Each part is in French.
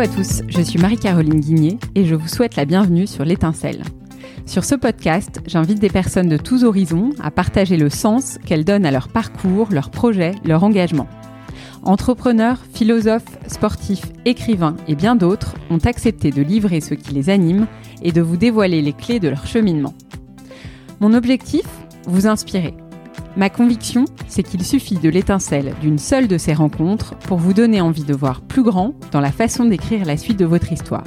À tous, je suis Marie-Caroline Guigné et je vous souhaite la bienvenue sur l'étincelle. Sur ce podcast, j'invite des personnes de tous horizons à partager le sens qu'elles donnent à leur parcours, leurs projets, leur engagement. Entrepreneurs, philosophes, sportifs, écrivains et bien d'autres ont accepté de livrer ce qui les anime et de vous dévoiler les clés de leur cheminement. Mon objectif Vous inspirer. Ma conviction, c'est qu'il suffit de l'étincelle d'une seule de ces rencontres pour vous donner envie de voir plus grand dans la façon d'écrire la suite de votre histoire.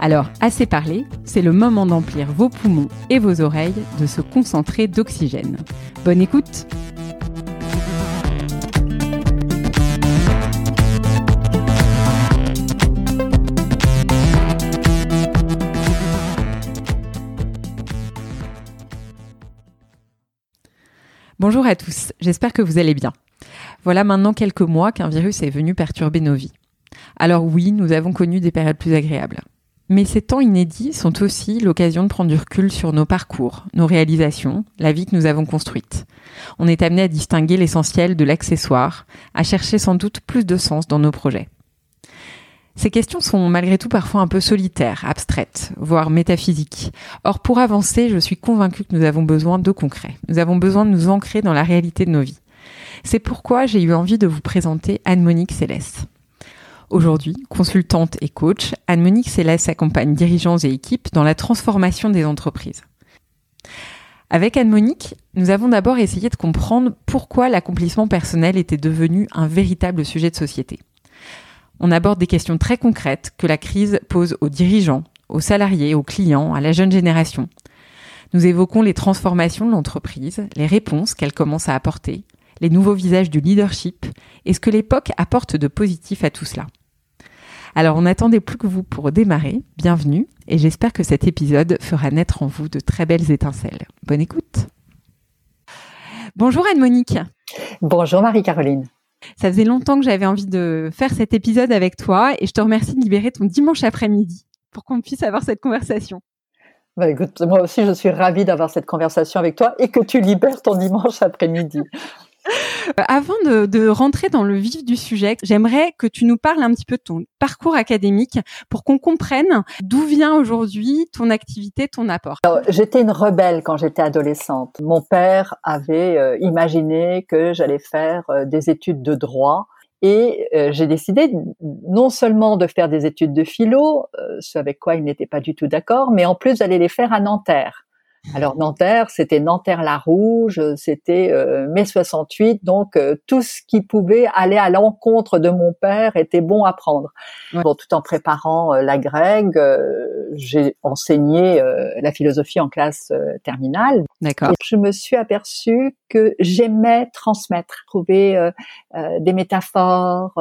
Alors, assez parlé, c'est le moment d'emplir vos poumons et vos oreilles de se concentrer d'oxygène. Bonne écoute Bonjour à tous, j'espère que vous allez bien. Voilà maintenant quelques mois qu'un virus est venu perturber nos vies. Alors oui, nous avons connu des périodes plus agréables. Mais ces temps inédits sont aussi l'occasion de prendre du recul sur nos parcours, nos réalisations, la vie que nous avons construite. On est amené à distinguer l'essentiel de l'accessoire, à chercher sans doute plus de sens dans nos projets. Ces questions sont malgré tout parfois un peu solitaires, abstraites, voire métaphysiques. Or, pour avancer, je suis convaincue que nous avons besoin de concret. Nous avons besoin de nous ancrer dans la réalité de nos vies. C'est pourquoi j'ai eu envie de vous présenter Anne-Monique Céleste. Aujourd'hui, consultante et coach, Anne-Monique Céleste accompagne dirigeants et équipes dans la transformation des entreprises. Avec Anne-Monique, nous avons d'abord essayé de comprendre pourquoi l'accomplissement personnel était devenu un véritable sujet de société on aborde des questions très concrètes que la crise pose aux dirigeants, aux salariés, aux clients, à la jeune génération. Nous évoquons les transformations de l'entreprise, les réponses qu'elle commence à apporter, les nouveaux visages du leadership et ce que l'époque apporte de positif à tout cela. Alors on n'attendait plus que vous pour démarrer, bienvenue, et j'espère que cet épisode fera naître en vous de très belles étincelles. Bonne écoute Bonjour Anne-Monique Bonjour Marie-Caroline ça faisait longtemps que j'avais envie de faire cet épisode avec toi et je te remercie de libérer ton dimanche après-midi pour qu'on puisse avoir cette conversation. Bah écoute, moi aussi je suis ravie d'avoir cette conversation avec toi et que tu libères ton dimanche après-midi. Euh, avant de, rentrer dans le vif du sujet, j'aimerais que tu nous parles un petit peu de ton parcours académique pour qu'on comprenne d'où vient aujourd'hui ton activité, ton apport. J'étais une rebelle quand j'étais adolescente. Mon père avait euh, imaginé que j'allais faire euh, des études de droit. Et j'ai décidé non seulement de faire des études de philo, ce avec quoi il n'était pas du tout d'accord, mais en plus d'aller les faire à Nanterre. Alors Nanterre, c'était Nanterre-la-Rouge, c'était euh, mai 68, donc euh, tout ce qui pouvait aller à l'encontre de mon père était bon à prendre. Bon, tout en préparant euh, la grecque, j'ai enseigné la philosophie en classe terminale. D'accord. Je me suis aperçue que j'aimais transmettre, trouver des métaphores,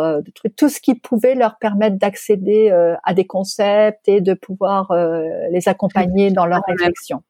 tout ce qui pouvait leur permettre d'accéder à des concepts et de pouvoir les accompagner dans leur réflexion.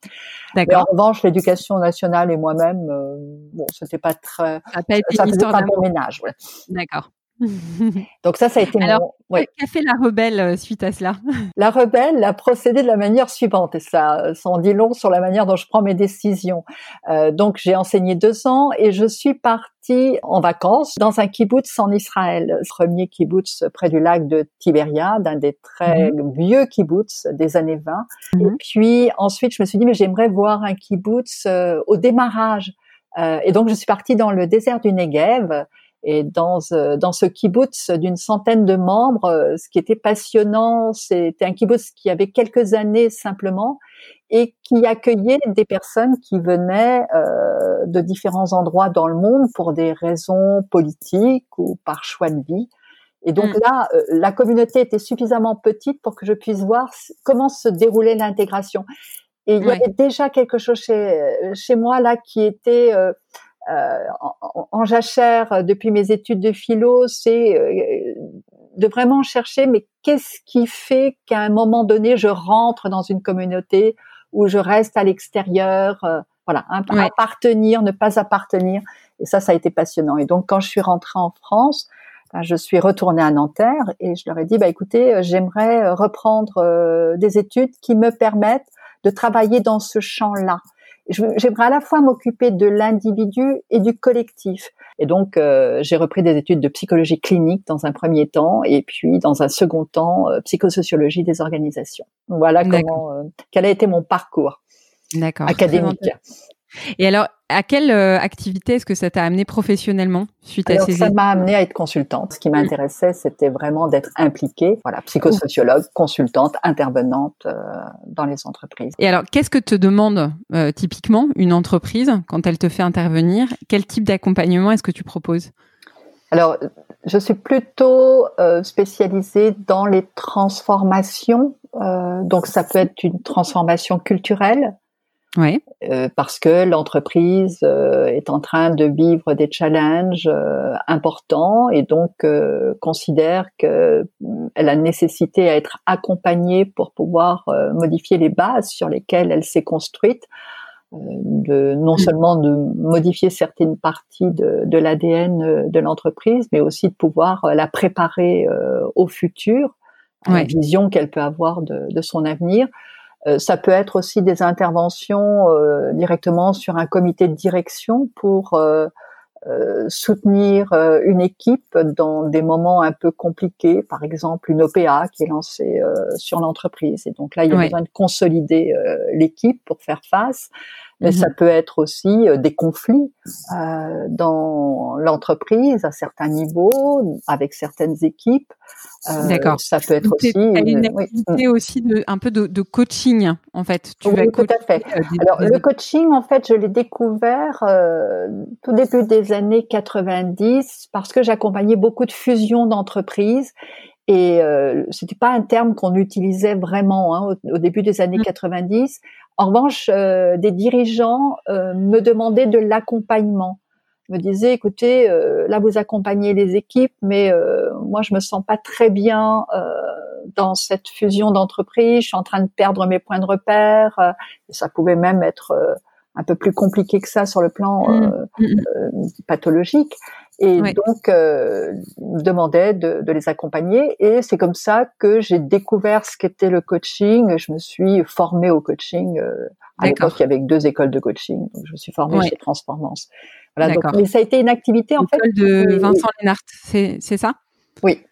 Mais en revanche, l'éducation nationale et moi-même, euh, bon, c'était pas très, ça n'a pas été une histoire de ménage. Ouais. D'accord. Donc ça, ça a été Alors, mon... qu'a fait la rebelle euh, suite à cela? La rebelle a procédé de la manière suivante, et ça, ça en dit long sur la manière dont je prends mes décisions. Euh, donc j'ai enseigné deux ans et je suis partie en vacances dans un kibbutz en Israël, premier kibbutz près du lac de Tiberia, d'un des très mhm. vieux kibbutz des années 20. Et mhm. puis ensuite, je me suis dit mais j'aimerais voir un kibbutz euh, au démarrage. Euh, et donc je suis partie dans le désert du Negev et dans, euh, dans ce kibbutz d'une centaine de membres, euh, ce qui était passionnant, c'était un kibbutz qui avait quelques années simplement et qui accueillait des personnes qui venaient euh, de différents endroits dans le monde pour des raisons politiques ou par choix de vie. Et donc mm. là, euh, la communauté était suffisamment petite pour que je puisse voir comment se déroulait l'intégration. Et il y avait déjà quelque chose chez, chez moi là qui était euh, en, en, jachère euh, depuis mes études de philo, c'est euh, de vraiment chercher mais qu'est-ce qui fait qu'à un moment donné je rentre dans une communauté où je reste à l'extérieur, voilà, appartenir, ne pas appartenir. Et ça, ça a été passionnant. Et donc quand je suis rentrée en France, ben, je suis retournée à Nanterre et je leur ai dit, bah écoutez, j'aimerais reprendre des études qui me permettent de travailler dans ce champ-là. J'aimerais à la fois m'occuper de l'individu et du collectif. Et donc, euh, j'ai repris des études de psychologie clinique dans un premier temps, et puis dans un second temps, euh, psychosociologie des organisations. Voilà comment, euh, quel a été mon parcours académique. Et alors, à quelle euh, activité est-ce que ça t'a amené professionnellement suite à ces Ça m'a amené à être consultante. Ce qui m'intéressait, c'était vraiment d'être impliquée, voilà, psychosociologue, consultante, intervenante euh, dans les entreprises. Et alors, qu'est-ce que te demande euh, typiquement une entreprise quand elle te fait intervenir? Quel type d'accompagnement est-ce que tu proposes? Alors, je suis plutôt spécialisée dans les transformations. donc, ça peut être une transformation culturelle oui. Euh, parce que l'entreprise euh, est en train de vivre des challenges euh, importants et donc considère qu'elle a nécessité à être accompagnée pour pouvoir modifier les bases sur lesquelles elle s'est construite, de non mm. seulement de modifier certaines parties de, de l'ADN de l'entreprise, mais aussi de pouvoir la préparer au futur, à la vision qu'elle peut avoir de, de son avenir. Euh, ça peut être aussi des interventions euh, directement sur un comité de direction pour euh, soutenir une équipe dans des moments un peu compliqués, par exemple une OPA qui est lancée sur l'entreprise. Et donc là, il y a besoin de consolider l'équipe pour faire face mais ça mhm. peut être aussi euh, des conflits euh, dans l'entreprise à certains niveaux, avec certaines équipes. Euh, D'accord. Ça peut être aussi une, activité aussi de un peu de, de, coaching en fait. Tu oui, tout à fait. Euh, Alors le coaching, en fait, je l'ai découvert euh, tout début des années 90 parce que j'accompagnais beaucoup de fusions d'entreprises et euh, c'était pas un terme qu'on utilisait vraiment hein, au, début des années 90. Mmh. En revanche, euh, des dirigeants euh, me demandaient de l'accompagnement. Me disaient, écoutez, euh, là vous accompagnez les équipes, mais moi je me sens pas très bien dans cette fusion d'entreprises. Je suis en train de perdre mes points de repère. Et ça pouvait même être un peu plus compliqué que ça sur le plan mmh. Mmh. pathologique et donc euh, demandait de, de, les accompagner. Et c'est comme ça que j'ai découvert ce qu'était le coaching. Je me suis formée au coaching. Euh, à l'époque, il y avait deux écoles de coaching, donc je me suis formée chez Transformance. Voilà, donc, mais ça a été une activité en fait. de Vincent Lénart, c'est c'est ça? Oui.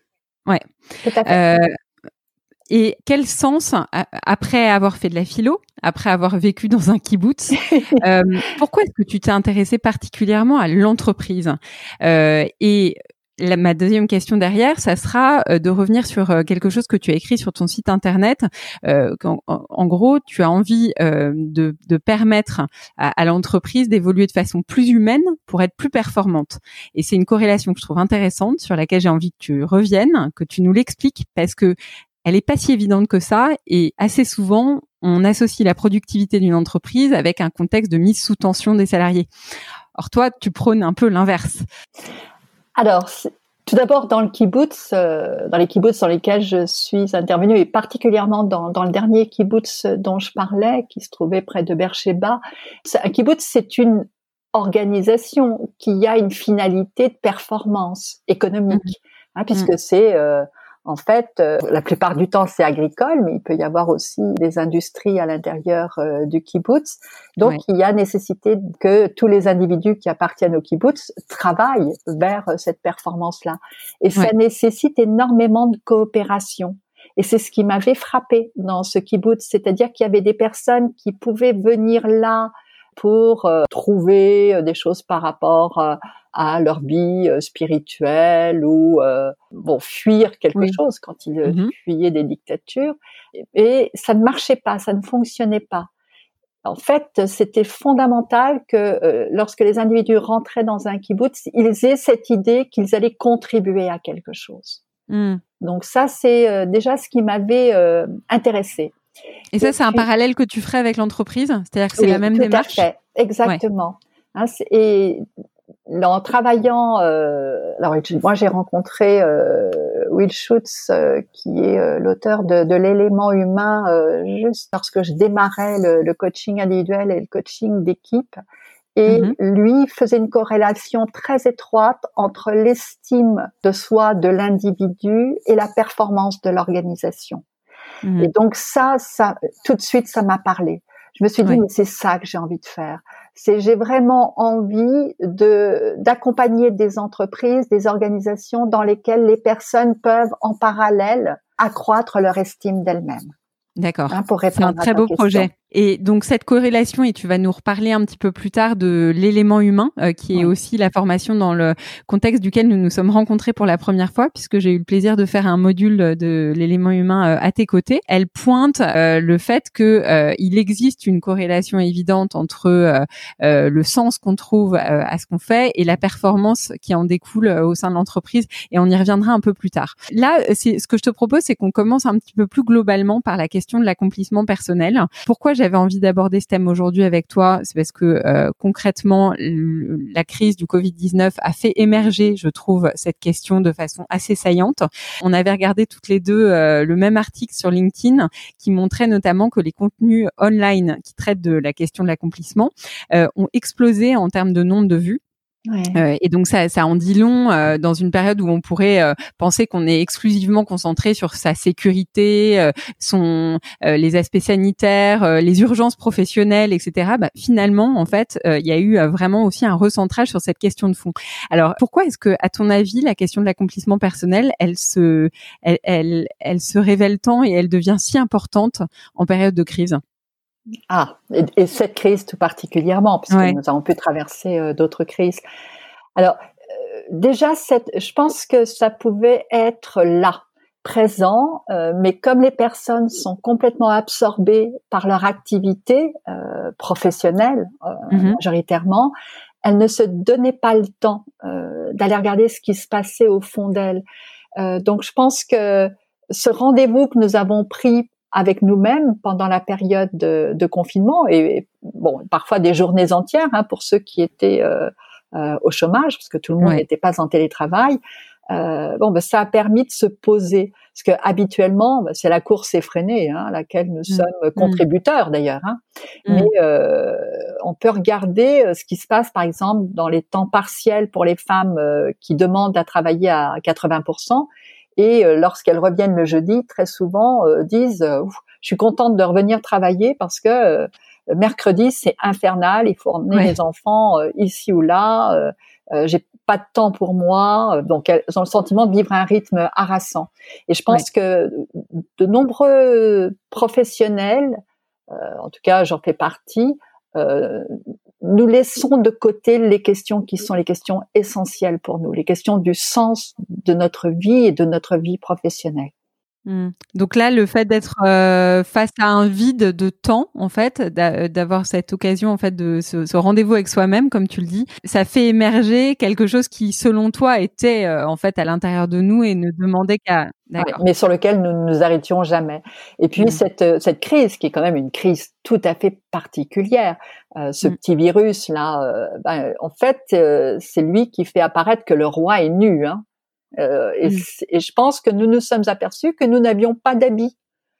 Ouais. Tout à fait. Euh, et quel sens, après avoir fait de la philo, après avoir vécu dans un kibbutz, euh, pourquoi est-ce que tu t'es intéressé particulièrement à l'entreprise? Euh, Et ma deuxième question derrière, ça sera euh, de revenir sur euh, quelque chose que tu as écrit sur ton site internet. Euh, en, gros, tu as envie de, de, permettre à, à l'entreprise d'évoluer de façon plus humaine pour être plus performante. Et c'est une corrélation que je trouve intéressante sur laquelle j'ai envie que tu reviennes, que tu nous l'expliques, parce que elle est pas si évidente que ça et assez souvent on associe la productivité d'une entreprise avec un contexte de mise sous tension des salariés. Or toi, tu prônes un peu l'inverse. Alors, tout d'abord, dans le kibbutz, euh, dans les kibbutz dans lesquels je suis intervenue, et particulièrement dans, dans, le dernier kibbutz dont je parlais, qui se trouvait près de Beersheba, un kibbutz, c'est une organisation qui a une finalité de performance économique, mmh. hein, puisque mmh. c'est euh, en fait, euh, la plupart du temps, c'est agricole, mais il peut y avoir aussi des industries à l'intérieur euh, du kibbutz. Donc, il y a nécessité que tous les individus qui appartiennent au kibbutz travaillent vers euh, cette performance-là. Et ça nécessite énormément de coopération. Et c'est ce qui m'avait frappé dans ce kibbutz, c'est-à-dire qu'il y avait des personnes qui pouvaient venir là pour trouver des choses par rapport à leur vie euh, spirituelle ou euh, bon fuir quelque chose quand ils euh, mmh fuyaient des dictatures et ça ne marchait pas, ça ne fonctionnait pas. En fait, c'était fondamental que lorsque les individus rentraient dans un kibbutz, ils aient cette idée qu'ils allaient contribuer à quelque chose. Mmh. Donc ça, c'est déjà ce qui m'avait intéressé. Et ça, c'est un parallèle que tu ferais avec l'entreprise? C'est-à-dire que c'est la même démarche? Exactement. Hein, et en travaillant, euh, alors moi j'ai rencontré euh, Will Schutz, euh, qui est euh, l'auteur de, de l'élément humain, juste lorsque je démarrais le, le, coaching individuel et le coaching d'équipe. Et mm-hmm. lui faisait une corrélation très étroite entre l'estime de soi de l'individu et la performance de l'organisation. Mm-hmm. Et donc ça, ça, tout de suite, ça m'a parlé. Je me suis dit, mais c'est ça que j'ai envie de faire C'est j'ai vraiment envie de d'accompagner des entreprises, des organisations dans lesquelles les personnes peuvent en parallèle accroître leur estime d'elles-mêmes. D'accord. Hein, c'est un très beau projet. Et donc cette corrélation, et tu vas nous reparler un petit peu plus tard de l'élément humain, euh, qui est aussi la formation dans le contexte duquel nous nous sommes rencontrés pour la première fois, puisque j'ai eu le plaisir de faire un module de l'élément humain euh, à tes côtés. Elle pointe euh, le fait que il existe une corrélation évidente entre le sens qu'on trouve à ce qu'on fait et la performance qui en découle au sein de l'entreprise. Et on y reviendra un peu plus tard. Là, c'est ce que je te propose, c'est qu'on commence un petit peu plus globalement par la question de l'accomplissement personnel. Pourquoi j'ai j'avais envie d'aborder ce thème aujourd'hui avec toi, c'est parce que euh, concrètement, la crise du Covid-19 a fait émerger, je trouve, cette question de façon assez saillante. On avait regardé toutes les deux euh, le même article sur LinkedIn qui montrait notamment que les contenus online qui traitent de la question de l'accomplissement euh, ont explosé en termes de nombre de vues. Euh, et donc ça, ça en dit long euh, dans une période où on pourrait euh, penser qu'on est exclusivement concentré sur sa sécurité, son les aspects sanitaires, les urgences professionnelles, etc. Bah, finalement, en fait, il y a eu vraiment aussi un recentrage sur cette question de fond. Alors pourquoi est-ce que, à ton avis, la question de l'accomplissement personnel, elle se, elle, elle se révèle tant et elle devient si importante en période de crise? Ah, et, cette crise tout particulièrement, puisque nous avons pu traverser euh, d'autres crises. Alors, euh, déjà, cette, je pense que ça pouvait être là, présent, euh, mais comme les personnes sont complètement absorbées par leur activité professionnelle, mm-hmm. majoritairement, elles ne se donnaient pas le temps d'aller regarder ce qui se passait au fond d'elles. donc, je pense que ce rendez-vous que nous avons pris avec nous-mêmes pendant la période de, confinement et bon parfois des journées entières hein, pour ceux qui étaient euh, euh, au chômage parce que tout le monde n'était pas en télétravail. Euh, bon, ben, ça a permis de se poser parce que habituellement ben, c'est la course effrénée hein, à laquelle nous mmh. sommes mmh. contributeurs d'ailleurs. Hein. Mmh. Mais euh, on peut regarder euh, ce qui se passe par exemple dans les temps partiels pour les femmes euh, qui demandent à travailler à 80 et euh, lorsqu'elles reviennent le jeudi, très souvent euh, disent euh, je suis contente de revenir travailler parce que mercredi c'est infernal, il faut emmener les enfants ici ou là, j'ai pas de temps pour moi, donc elles ont le sentiment de vivre un rythme harassant. Et je pense que de nombreux professionnels, en tout cas j'en fais partie, nous laissons de côté les questions qui sont les questions essentielles pour nous, les questions du sens de notre vie et de notre vie professionnelle. Hmm. Donc là, le fait d'être euh, face à un vide de temps, en fait, d'avoir cette occasion, en fait, de ce, rendez-vous avec soi-même, comme tu le dis, ça fait émerger quelque chose qui, selon toi, était euh, en fait à l'intérieur de nous et ne demandait qu'à. mais sur lequel nous ne nous arrêtions jamais. Et puis hmm. cette euh, cette crise, qui est quand même une crise tout à fait particulière, ce hmm. petit virus là, ben, en fait, c'est lui qui fait apparaître que le roi est nu. Hein. Euh, mmh. et, je pense que nous nous sommes aperçus que nous n'avions pas d'habits,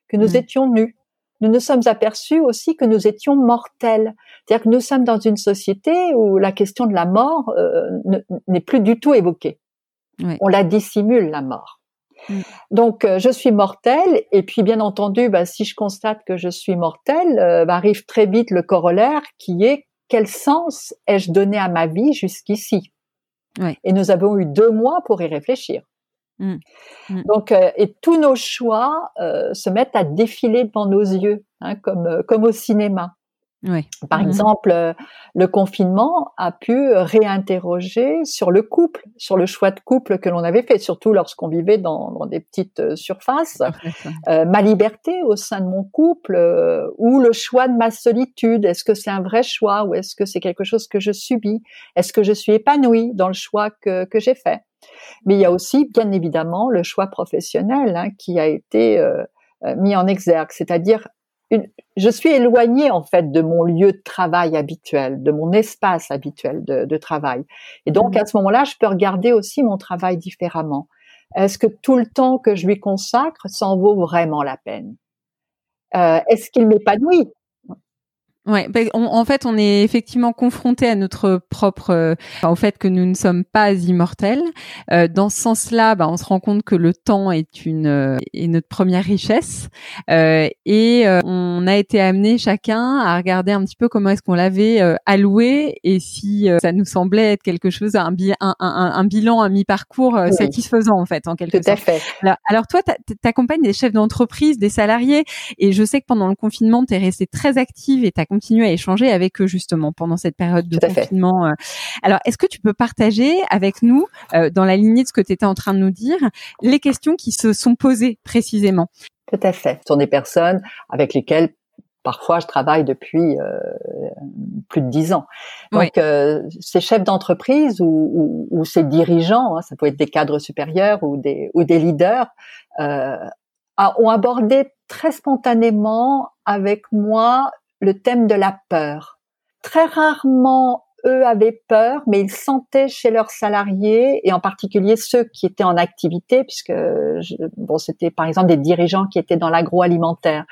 que nous mmh. étions nus. Nous nous sommes aperçus aussi que nous étions mortels. C'est-à-dire que nous sommes dans une société où la question de la mort euh, n'est plus du tout évoquée. On la dissimule, la mort. Mmh. Donc, euh, je suis mortel, et puis bien entendu, bah, si je constate que je suis mortel, bah, arrive très vite le corollaire qui est quel sens ai-je donné à ma vie jusqu'ici? Et nous avons eu deux mois pour y réfléchir. Mmh. Mmh. Donc, euh, et tous nos choix euh, se mettent à défiler devant nos yeux, hein, comme euh, comme au cinéma. Par mmh. exemple, euh, le confinement a pu réinterroger sur le couple, sur le choix de couple que l'on avait fait, surtout lorsqu'on vivait dans, dans, des petites euh, surfaces, euh, ma liberté au sein de mon couple ou le choix de ma solitude. Est-ce que c'est un vrai choix ou est-ce que c'est quelque chose que je subis? Est-ce que je suis épanouie dans le choix que, que j'ai fait? Mais il y a aussi, bien évidemment, le choix professionnel hein, qui a été mis en exergue, c'est-à-dire je suis éloignée en fait de mon lieu de travail habituel, de mon espace habituel de, travail. Et donc mmh. à ce moment-là, je peux regarder aussi mon travail différemment. Est-ce que tout le temps que je lui consacre, ça en vaut vraiment la peine? Euh, Est-ce qu'il m'épanouit? Ouais, bah, en fait, on est effectivement confronté à notre propre, euh, au fait que nous ne sommes pas immortels. Euh, dans ce sens-là, bah, on se rend compte que le temps est une euh, est notre première richesse, euh, et on a été amené chacun à regarder un petit peu comment est-ce qu'on l'avait alloué et si ça nous semblait être quelque chose, un, un, un, un bilan, un mi-parcours satisfaisant en fait, en quelque Tout À fait. Alors, alors toi, t'accompagnes des chefs d'entreprise, des salariés, et je sais que pendant le confinement, t'es restée très active et t'as à échanger avec eux justement pendant cette période de confinement. Euh. Alors, est-ce que tu peux partager avec nous, euh, dans la lignée de ce que tu étais en train de nous dire, les questions qui se sont posées précisément? Tout à fait. Ce sont des personnes avec lesquelles parfois je travaille depuis euh, plus de dix ans. Donc ces chefs d'entreprise ou, ou, ces dirigeants, hein, ça peut être des cadres supérieurs ou des, ou des leaders, euh, ont abordé très spontanément avec moi le thème de la peur. Très rarement, eux avaient peur, mais ils sentaient chez leurs salariés, et en particulier ceux qui étaient en activité, puisque bon, c'était par exemple des dirigeants qui étaient dans l'agroalimentaire,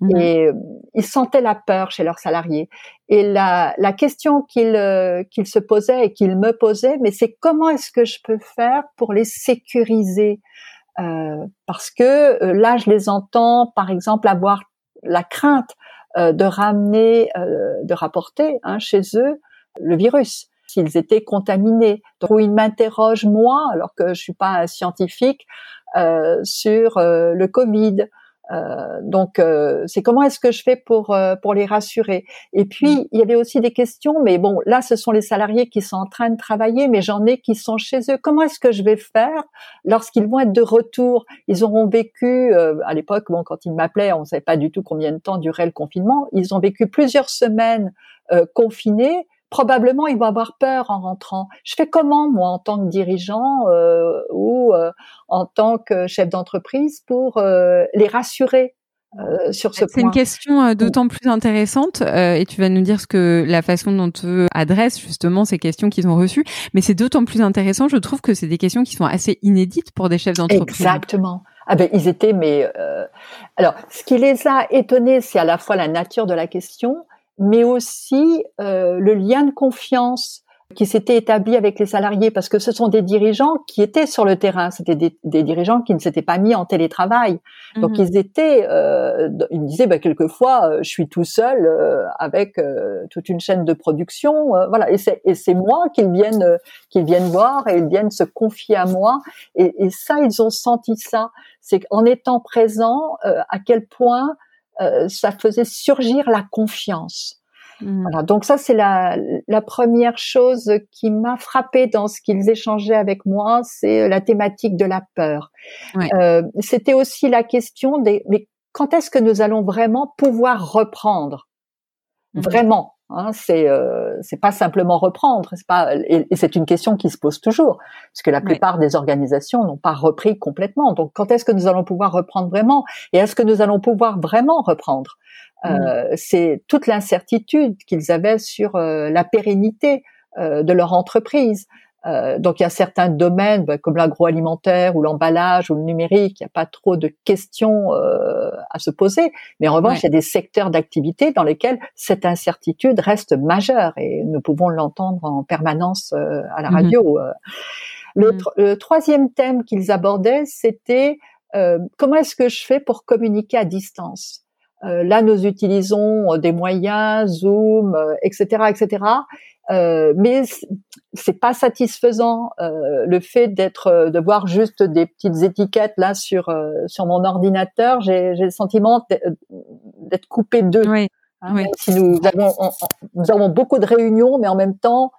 mmh. et euh, ils sentaient la peur chez leurs salariés. Et la, la question qu'ils euh, qu'ils se posaient et qu'ils me posaient, mais c'est comment est-ce que je peux faire pour les sécuriser euh, Parce que euh, là, je les entends, par exemple, avoir la crainte de ramener, euh, de rapporter hein, chez eux le virus s'ils étaient contaminés. Donc, ils m'interrogent moi, alors que je suis pas un scientifique, euh, sur le Covid, euh, donc, euh, c'est comment est-ce que je fais pour euh, pour les rassurer? Et puis, mm. il y avait aussi des questions, mais bon, là, ce sont les salariés qui sont en train de travailler, mais j'en ai qui sont chez eux. Comment est-ce que je vais faire lorsqu'ils vont être de retour? Ils auront vécu, à l'époque, bon, quand ils m'appelaient, on ne savait pas du tout combien de temps durait le confinement. Ils ont vécu plusieurs semaines confinés probablement ils vont avoir peur en rentrant. Je fais comment moi en tant que dirigeant euh, ou euh, en tant que chef d'entreprise pour euh, les rassurer sur ce point C'est une question d'autant plus intéressante et tu vas nous dire ce que la façon dont tu adresses justement ces questions qu'ils ont reçues. Mais c'est d'autant plus intéressant, je trouve que c'est des questions qui sont assez inédites pour des chefs d'entreprise. Exactement. Ah ben ils étaient mais alors ce qui les a étonnés, c'est à la fois la nature de la question mais aussi euh, le lien de confiance qui s'était établi avec les salariés, parce que ce sont des dirigeants qui étaient sur le terrain, c'était des, dirigeants qui ne s'étaient pas mis en télétravail. Donc mhm. ils étaient, euh, ils me disaient bah, quelquefois, euh, je suis tout seul euh, avec euh, toute une chaîne de production, voilà. Et c'est, et c'est moi qu'ils viennent, qu'ils viennent voir et ils viennent se confier à moi. Et, et ça, ils ont senti ça. C'est qu'en étant présents, à quel point euh, ça faisait surgir la confiance. Mmh. Voilà, donc ça c'est la, la première chose qui m'a frappée dans ce qu'ils échangeaient avec moi, c'est la thématique de la peur. Euh, C'était aussi la question des mais quand est-ce que nous allons vraiment pouvoir reprendre? Mmh. vraiment Hein, c'est euh, c'est pas simplement reprendre, c'est pas et, c'est une question qui se pose toujours parce que la plupart des organisations n'ont pas repris complètement. Donc quand est-ce que nous allons pouvoir reprendre vraiment? Et est-ce que nous allons pouvoir vraiment reprendre? Euh, C'est toute l'incertitude qu'ils avaient sur euh, la pérennité euh, de leur entreprise. Euh, donc il y a certains domaines bah, comme l'agroalimentaire ou l'emballage ou le numérique, il n'y a pas trop de questions euh, à se poser. Mais en revanche, il y a des secteurs d'activité dans lesquels cette incertitude reste majeure et nous pouvons l'entendre en permanence euh, à la mhm. radio. Le, mhm. le, troisième thème qu'ils abordaient, c'était comment est-ce que je fais pour communiquer à distance? Là, nous utilisons des moyens, Zoom, etc., etc. Euh, mais c'est pas satisfaisant euh, le fait d'être euh, de voir juste des petites étiquettes là sur euh, sur mon ordinateur j'ai le sentiment d'être coupé d'eux oui, hein, oui. si nous avons nous avons beaucoup de réunions mais en même temps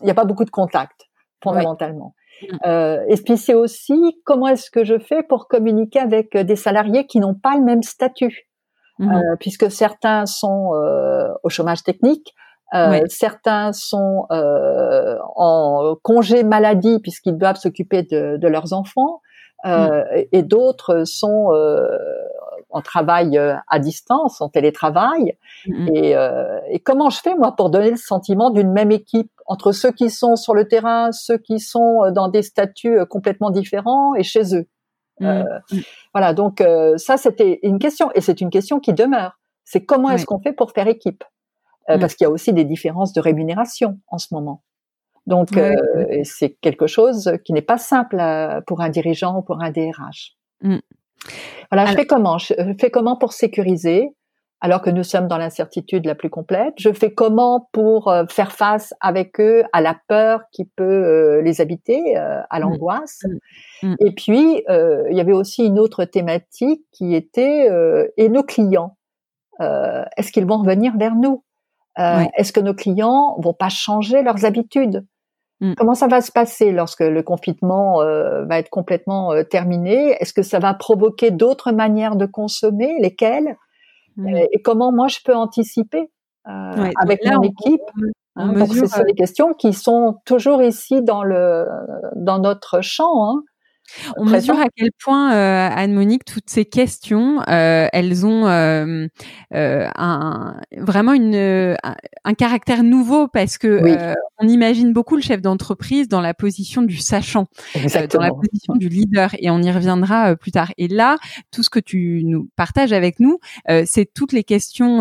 il n'y a pas beaucoup de contacts fondamentalement oui. Euh, et puis c'est aussi comment est-ce que je fais pour communiquer avec des salariés qui n'ont pas le même statut? Mm -hmm. puisque certains sont au chômage technique euh, certains sont euh, en congé maladie puisqu'ils doivent s'occuper de, de, leurs enfants, euh, et d'autres sont euh, en travail euh, à distance, en télétravail. Mm. Et, et, comment je fais moi pour donner le sentiment d'une même équipe entre ceux qui sont sur le terrain, ceux qui sont dans des statuts complètement différents et chez eux? Mm. Voilà, donc ça c'était une question et c'est une question qui demeure. C'est comment est-ce qu'on fait pour faire équipe? Mm. parce qu'il y a aussi des différences de rémunération en ce moment. Donc, c'est quelque chose qui n'est pas simple pour un dirigeant ou pour un DRH. Mm. Voilà, je fais comment? Je fais comment pour sécuriser alors que nous sommes dans l'incertitude la plus complète? Je fais comment pour euh, faire face avec eux à la peur qui peut euh, les habiter, euh, à mmh. l'angoisse? Mmh. Mmh. Et puis, il y avait aussi une autre thématique qui était et nos clients Est-ce qu'ils vont revenir vers nous? Est-ce que nos clients vont pas changer leurs habitudes? Comment ça va se passer lorsque le confinement va être complètement terminé? Est-ce que ça va provoquer d'autres manières de consommer? Lesquelles? Euh, et comment moi je peux anticiper euh, avec mon équipe hein, Donc ce sont des questions qui sont toujours ici dans le dans notre champ. Hein? On mesure à quel point, euh, Anne-Monique, toutes ces questions, euh, elles ont euh, euh un, vraiment une, un, caractère nouveau parce que euh, on imagine beaucoup le chef d'entreprise dans la position du sachant, dans la position du leader, et on y reviendra plus tard. Et là, tout ce que tu nous partages avec nous, c'est toutes les questions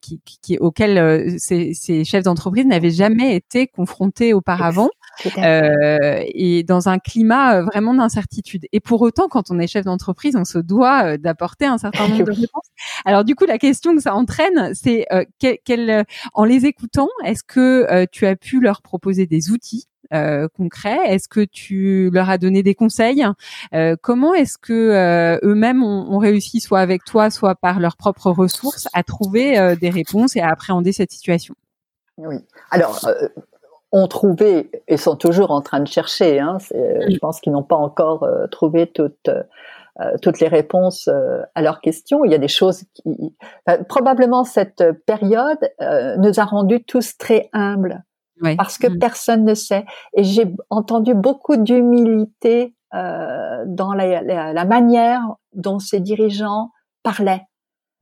qui, qui, auxquelles ces, ces chefs d'entreprise n'avaient jamais été confrontés auparavant. Euh, et dans un climat euh, vraiment d'incertitude. Et pour autant, quand on est chef d'entreprise, on se doit euh, d'apporter un certain nombre de réponses. Alors du coup, la question que ça entraîne, c'est quel, en les écoutant, est-ce que tu as pu leur proposer des outils euh, concrets? Est-ce que tu leur as donné des conseils? Euh, Comment est-ce que eux-mêmes ont, ont, réussi, soit avec toi, soit par leurs propres ressources, à trouver des réponses et à appréhender cette situation? Oui. Alors, ont trouvé et sont toujours en train de chercher. Hein, je pense qu'ils n'ont pas encore euh, trouvé toutes euh, toutes les réponses euh, à leurs questions. Il y a des choses qui, probablement cette période nous a rendus tous très humbles parce que mm. personne ne sait. Et j'ai entendu beaucoup d'humilité dans la, la, la, manière dont ces dirigeants parlaient.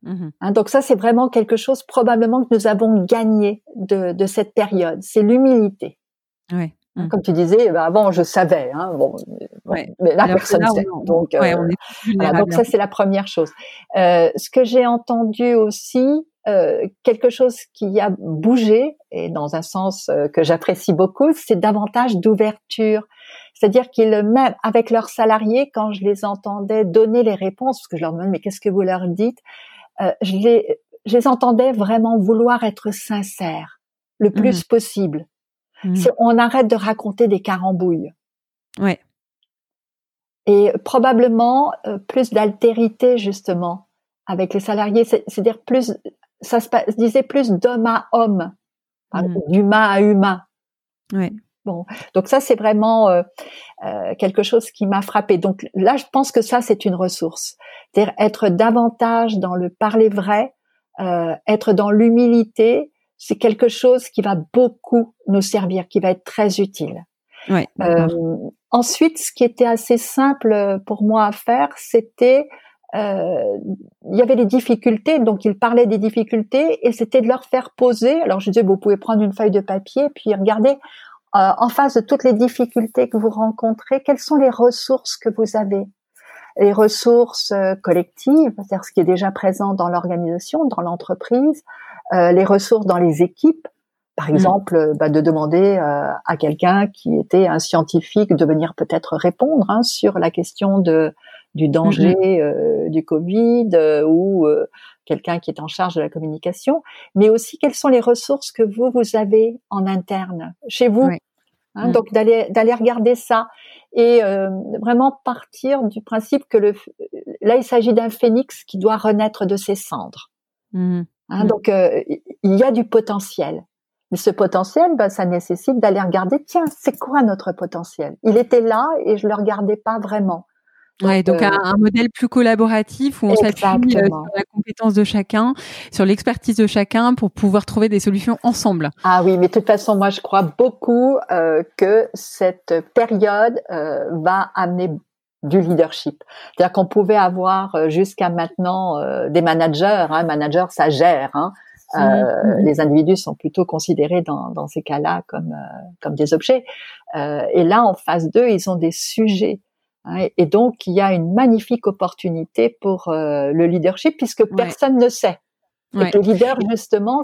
Mmh hein, donc ça, c'est vraiment quelque chose probablement que nous avons gagné de, de cette période. C'est l'humilité. Ouais. Hein, mmh. Comme tu disais, bah avant je savais, hein, bon, ouais. mais là personne ne sait. donc, euh, donc ça c'est la première chose. Euh, ce que j'ai entendu aussi, euh, quelque chose qui a bougé et dans un sens euh, que j'apprécie beaucoup, c'est davantage d'ouverture. C'est-à-dire qu'ils même avec leurs salariés, quand je les entendais donner les réponses, parce que je leur demande mais qu'est-ce que vous leur dites, euh, je, les, je les entendais vraiment vouloir être sincères le plus mmh. possible. Mmh. On arrête de raconter des carambouilles. Ouais. Et probablement euh, plus d'altérité justement avec les salariés, c'est-à-dire plus, ça se, disait plus d'homme à homme, mmh. d'humain à humain. Ouais. Bon, donc ça c'est vraiment euh, euh, quelque chose qui m'a frappé. Donc là, je pense que ça c'est une ressource, c'est-à-dire être davantage dans le parler vrai, euh, être dans l'humilité, c'est quelque chose qui va beaucoup nous servir, qui va être très utile. Ouais, ensuite, ce qui était assez simple pour moi à faire, c'était il y avait des difficultés, donc il parlait des difficultés et c'était de leur faire poser. Alors je disais, vous pouvez prendre une feuille de papier puis regarder euh, en face de toutes les difficultés que vous rencontrez, quelles sont les ressources que vous avez? Les ressources euh, collectives, c'est-à-dire ce qui est déjà présent dans l'organisation, dans l'entreprise, euh, les ressources dans les équipes, par mm. exemple, bah, de demander à quelqu'un qui était un scientifique de venir peut-être répondre hein, sur la question de du danger mm-hmm. du Covid ou quelqu'un qui est en charge de la communication, mais aussi quelles sont les ressources que vous vous avez en interne? Chez vous. Hein, mm. Donc d'aller d'aller regarder ça et euh, vraiment partir du principe que le là il s'agit d'un phénix qui doit renaître de ses cendres. Mm. Hein, mm. Donc euh, il y a du potentiel. Mais ce potentiel, ben, ça nécessite d'aller regarder, tiens, c'est quoi notre potentiel? Il était là et je le regardais pas vraiment. Ouais, donc euh, un, modèle plus collaboratif où on s'appuie euh, sur la compétence de chacun, sur l'expertise de chacun pour pouvoir trouver des solutions ensemble. Ah oui, mais de toute façon, moi je crois beaucoup euh, que cette période euh, va amener du leadership. C'est-à-dire qu'on pouvait avoir jusqu'à maintenant des managers, hein, manager ça gère, hein, mmh. les individus sont plutôt considérés dans, dans ces cas-là comme comme des objets. et là, en phase 2, ils ont des sujets et donc, il y a une magnifique opportunité pour euh, le leadership puisque personne ne sait. Et le leader, justement,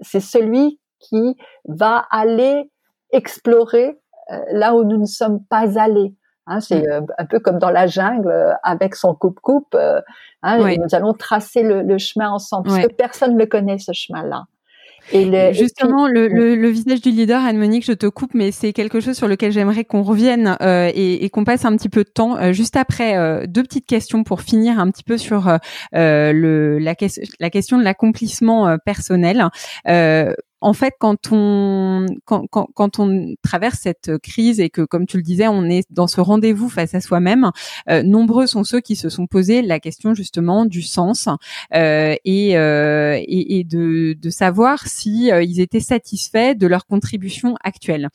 c'est celui qui va aller explorer euh, là où nous ne sommes pas allés. Hein, c'est euh, un peu comme dans la jungle avec son coupe-coupe. Hein, Nous allons tracer le, chemin ensemble parce que personne ne connaît ce chemin-là. Et Justement, le, le, le, visage du leader, Anne-Monique, je te coupe, mais c'est quelque chose sur lequel j'aimerais qu'on revienne euh, et, et qu'on passe un petit peu de temps. Euh, juste après, euh, deux petites questions pour finir un petit peu sur le, la, la, question de l'accomplissement personnel en fait, quand on quand, quand, on traverse cette crise et que, comme tu le disais, on est dans ce rendez-vous face à soi-même, euh, nombreux sont ceux qui se sont posés la question justement du sens euh, et, euh, et, et, de, de savoir si ils étaient satisfaits de leur contribution actuelle.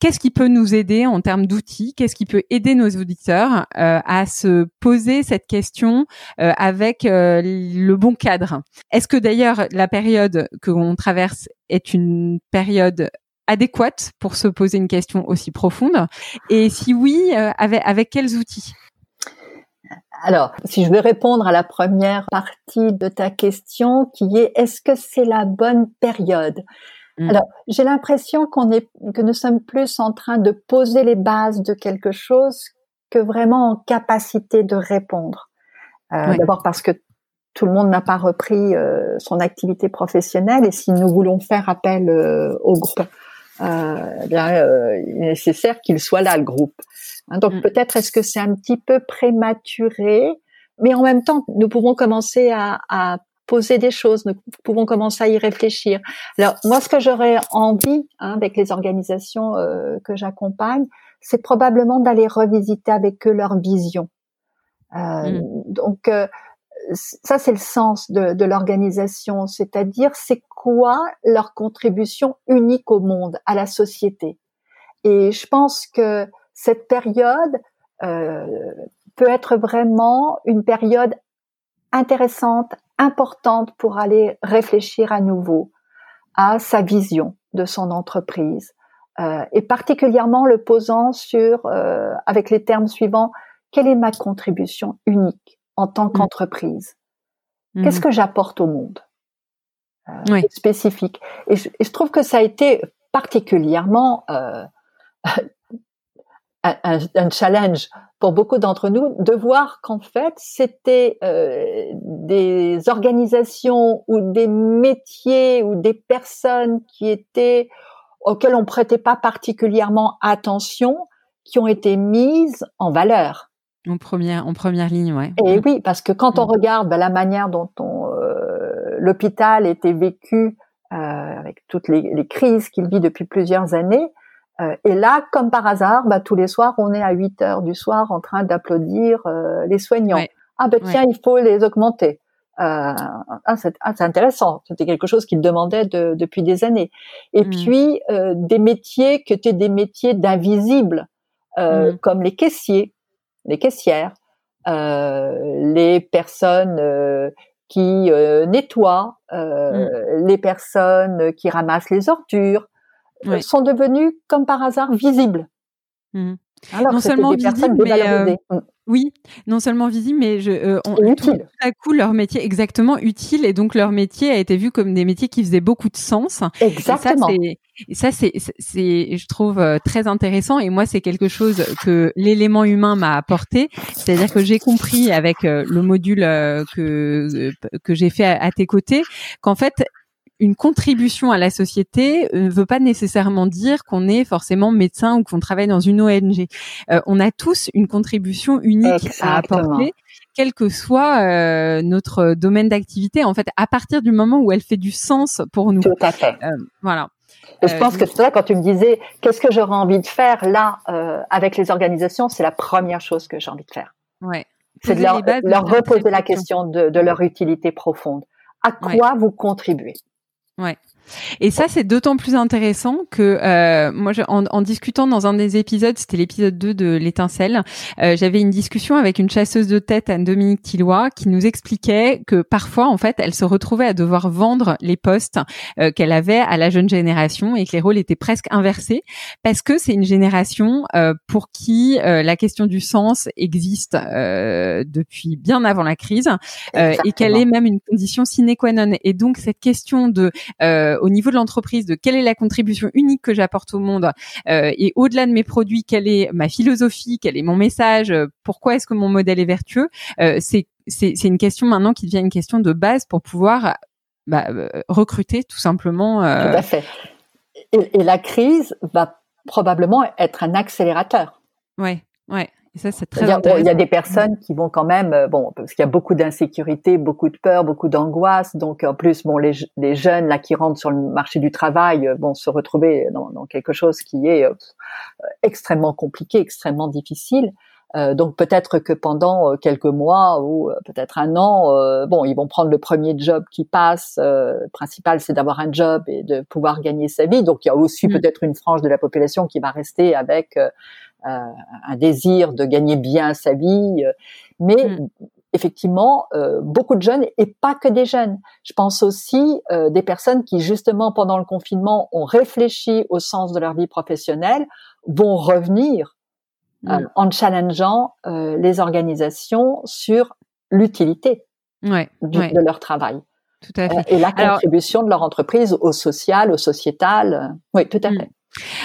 Qu'est-ce qui peut nous aider en termes d'outils? Qu'est-ce qui peut aider nos auditeurs euh, à se poser cette question euh, avec euh, le bon cadre? Est-ce que d'ailleurs la période que l'on traverse est une période adéquate pour se poser une question aussi profonde? Et si oui, avec, avec quels outils? Alors, si je veux répondre à la première partie de ta question, qui est est-ce que c'est la bonne période? Mm. Alors, j'ai l'impression qu'on est, que nous sommes plus en train de poser les bases de quelque chose que vraiment en capacité de répondre. Euh, D'abord parce que tout le monde n'a pas repris euh, son activité professionnelle et si nous voulons faire appel euh, au groupe, euh, bien, il est nécessaire qu'il soit là, le groupe. Hein, donc mm. peut-être est-ce que c'est un petit peu prématuré, mais en même temps, nous pouvons commencer à, à poser des choses, nous pouvons commencer à y réfléchir. Alors moi, ce que j'aurais envie hein, avec les organisations euh, que j'accompagne, c'est probablement d'aller revisiter avec eux leur vision. Euh, mm. Donc euh, ça, c'est le sens de, de l'organisation, c'est-à-dire c'est quoi leur contribution unique au monde, à la société. Et je pense que cette période peut être vraiment une période intéressante, importante pour aller réfléchir à nouveau à sa vision de son entreprise euh, et particulièrement le posant sur euh, avec les termes suivants quelle est ma contribution unique en tant mmh. qu'entreprise? Mmh. qu'est-ce que j'apporte au monde? Euh, spécifique et je, et je, trouve que ça a été particulièrement euh, un, un, challenge pour beaucoup d'entre nous de voir qu'en fait c'était euh, des organisations ou des métiers ou des personnes qui étaient auxquelles on prêtait pas particulièrement attention qui ont été mises en valeur. En première en première ligne ouais. Et oui parce que quand on mm. regarde ben, la manière dont on euh, l'hôpital était vécu euh, avec toutes les, les crises qu'il vit depuis plusieurs années euh, et là, comme par hasard, bah, tous les soirs, on est à 8 heures du soir en train d'applaudir euh, les soignants. Ah ben tiens, il faut les augmenter. Euh, ah, c'est ah, intéressant. C'était quelque chose qu'ils demandaient de, depuis des années. Et mm. puis euh, des métiers qui étaient des métiers d'invisibles, euh, mm. comme les caissiers, les caissières, les personnes qui nettoient, mm. les personnes qui ramassent les ordures, sont devenus comme par hasard visibles. Mmh. Alors non seulement visibles, mais euh, mmh. oui, non seulement visibles, mais je, euh, tout, à coup leur métier exactement utile et donc leur métier a été vu comme des métiers qui faisaient beaucoup de sens. Exactement. Et ça, c'est, c'est, je trouve euh, très intéressant. Et moi, c'est quelque chose que l'élément humain m'a apporté. C'est-à-dire que j'ai compris avec euh, le module que que j'ai fait à tes côtés qu'en fait, une contribution à la société ne veut pas nécessairement dire qu'on est forcément médecin ou qu'on travaille dans une ONG. Euh, on a tous une contribution unique à apporter quel que soit euh, notre domaine d'activité, en fait, à partir du moment où elle fait du sens pour nous. Tout à fait. Euh, voilà. je pense que c'est quand tu me disais qu'est-ce que j'aurais envie de faire là avec les organisations, c'est la première chose que j'ai envie de faire. Ouais. C'est de leur, reposer la question de, de, leur utilité profonde. À quoi vous contribuez? Ouais. Et ça, c'est d'autant plus intéressant que euh, moi, je, en, en, discutant dans un des épisodes, c'était l'épisode 2 de l'étincelle, euh, j'avais une discussion avec une chasseuse de tête, Anne-Dominique Tillois, qui nous expliquait que parfois, en fait, elle se retrouvait à devoir vendre les postes euh, qu'elle avait à la jeune génération et que les rôles étaient presque inversés parce que c'est une génération euh, pour qui euh, la question du sens existe depuis bien avant la crise et qu'elle est même une condition sine qua non. Et donc, cette question de euh, au niveau de l'entreprise de quelle est la contribution unique que j'apporte au monde euh, et au-delà de mes produits, quelle est ma philosophie, quel est mon message, euh, pourquoi est-ce que mon modèle est vertueux, c'est c'est une question maintenant qui devient une question de base pour pouvoir bah, recruter tout simplement. Tout à fait. Et, et, la crise va probablement être un accélérateur. Ouais, ouais ça, c'est très Il y a des personnes qui vont quand même, euh, bon, parce qu'il y a beaucoup d'insécurité, beaucoup de peur, beaucoup d'angoisse. Donc, en plus, bon, les, les, jeunes là qui rentrent sur le marché du travail euh, vont se retrouver dans, dans quelque chose qui est euh, extrêmement compliqué, extrêmement difficile. Euh, donc peut-être que pendant quelques mois ou peut-être un an, euh, bon, ils vont prendre le premier job qui passe. le principal, c'est d'avoir un job et de pouvoir gagner sa vie. Donc il y a aussi mm. peut-être une frange de la population qui va rester avec euh, un désir de gagner bien sa vie, euh, mais mm. effectivement, euh, beaucoup de jeunes et pas que des jeunes. Je pense aussi des personnes qui justement pendant le confinement ont réfléchi au sens de leur vie professionnelle, vont revenir en challengeant les organisations sur l'utilité de leur travail. Tout à fait. et la contribution de leur entreprise au social, au sociétal. Oui, tout à mm. fait.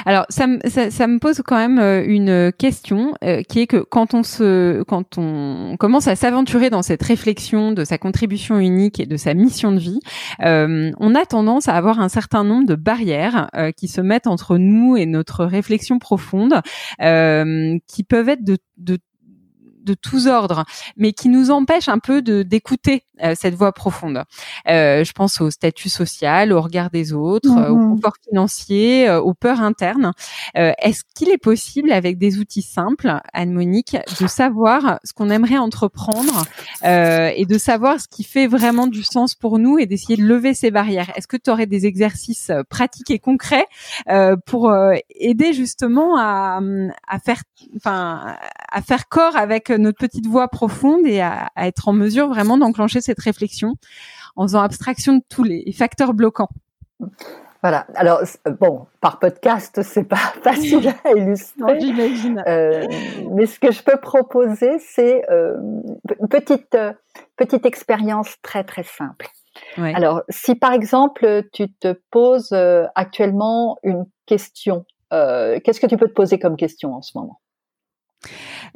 Alors ça, ça, me pose quand même euh, une question euh, qui est que quand on se, quand on commence à s'aventurer dans cette réflexion de sa contribution unique et de sa mission de vie, euh, on a tendance à avoir un certain nombre de barrières qui se mettent entre nous et notre réflexion profonde, qui peuvent être de, de tous ordres, mais qui nous empêche un peu de d'écouter euh, cette voix profonde. Euh, je pense au statut social, au regard des autres, euh, au mhm. confort financier, aux peurs internes. Est-ce qu'il est possible, avec des outils simples, Anne-Monique, de savoir ce qu'on aimerait entreprendre et de savoir ce qui fait vraiment du sens pour nous et d'essayer de lever ces barrières? Est-ce que tu aurais des exercices pratiques et concrets pour aider justement à, à faire, enfin, à faire corps avec notre petite voix profonde et à, être en mesure vraiment d'enclencher cette réflexion en faisant abstraction de tous les facteurs bloquants. Voilà. Alors bon, par podcast, c'est pas facile à illustrer. J'imagine. Euh, mais ce que je peux proposer, c'est euh, une petite petite expérience très très simple. Alors, si par exemple tu te poses euh, actuellement une question, qu'est-ce que tu peux te poser comme question en ce moment?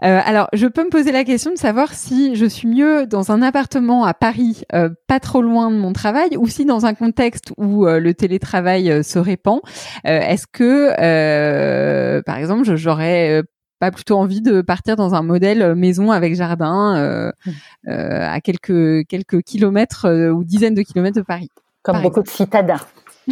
Euh, alors, je peux me poser la question de savoir si je suis mieux dans un appartement à Paris, euh, pas trop loin de mon travail, ou si dans un contexte où euh, le télétravail se répand, est-ce que, par exemple, j'aurais pas plutôt envie de partir dans un modèle maison avec jardin mmh. à quelques quelques kilomètres ou dizaines de kilomètres de Paris. Comme beaucoup de citadins.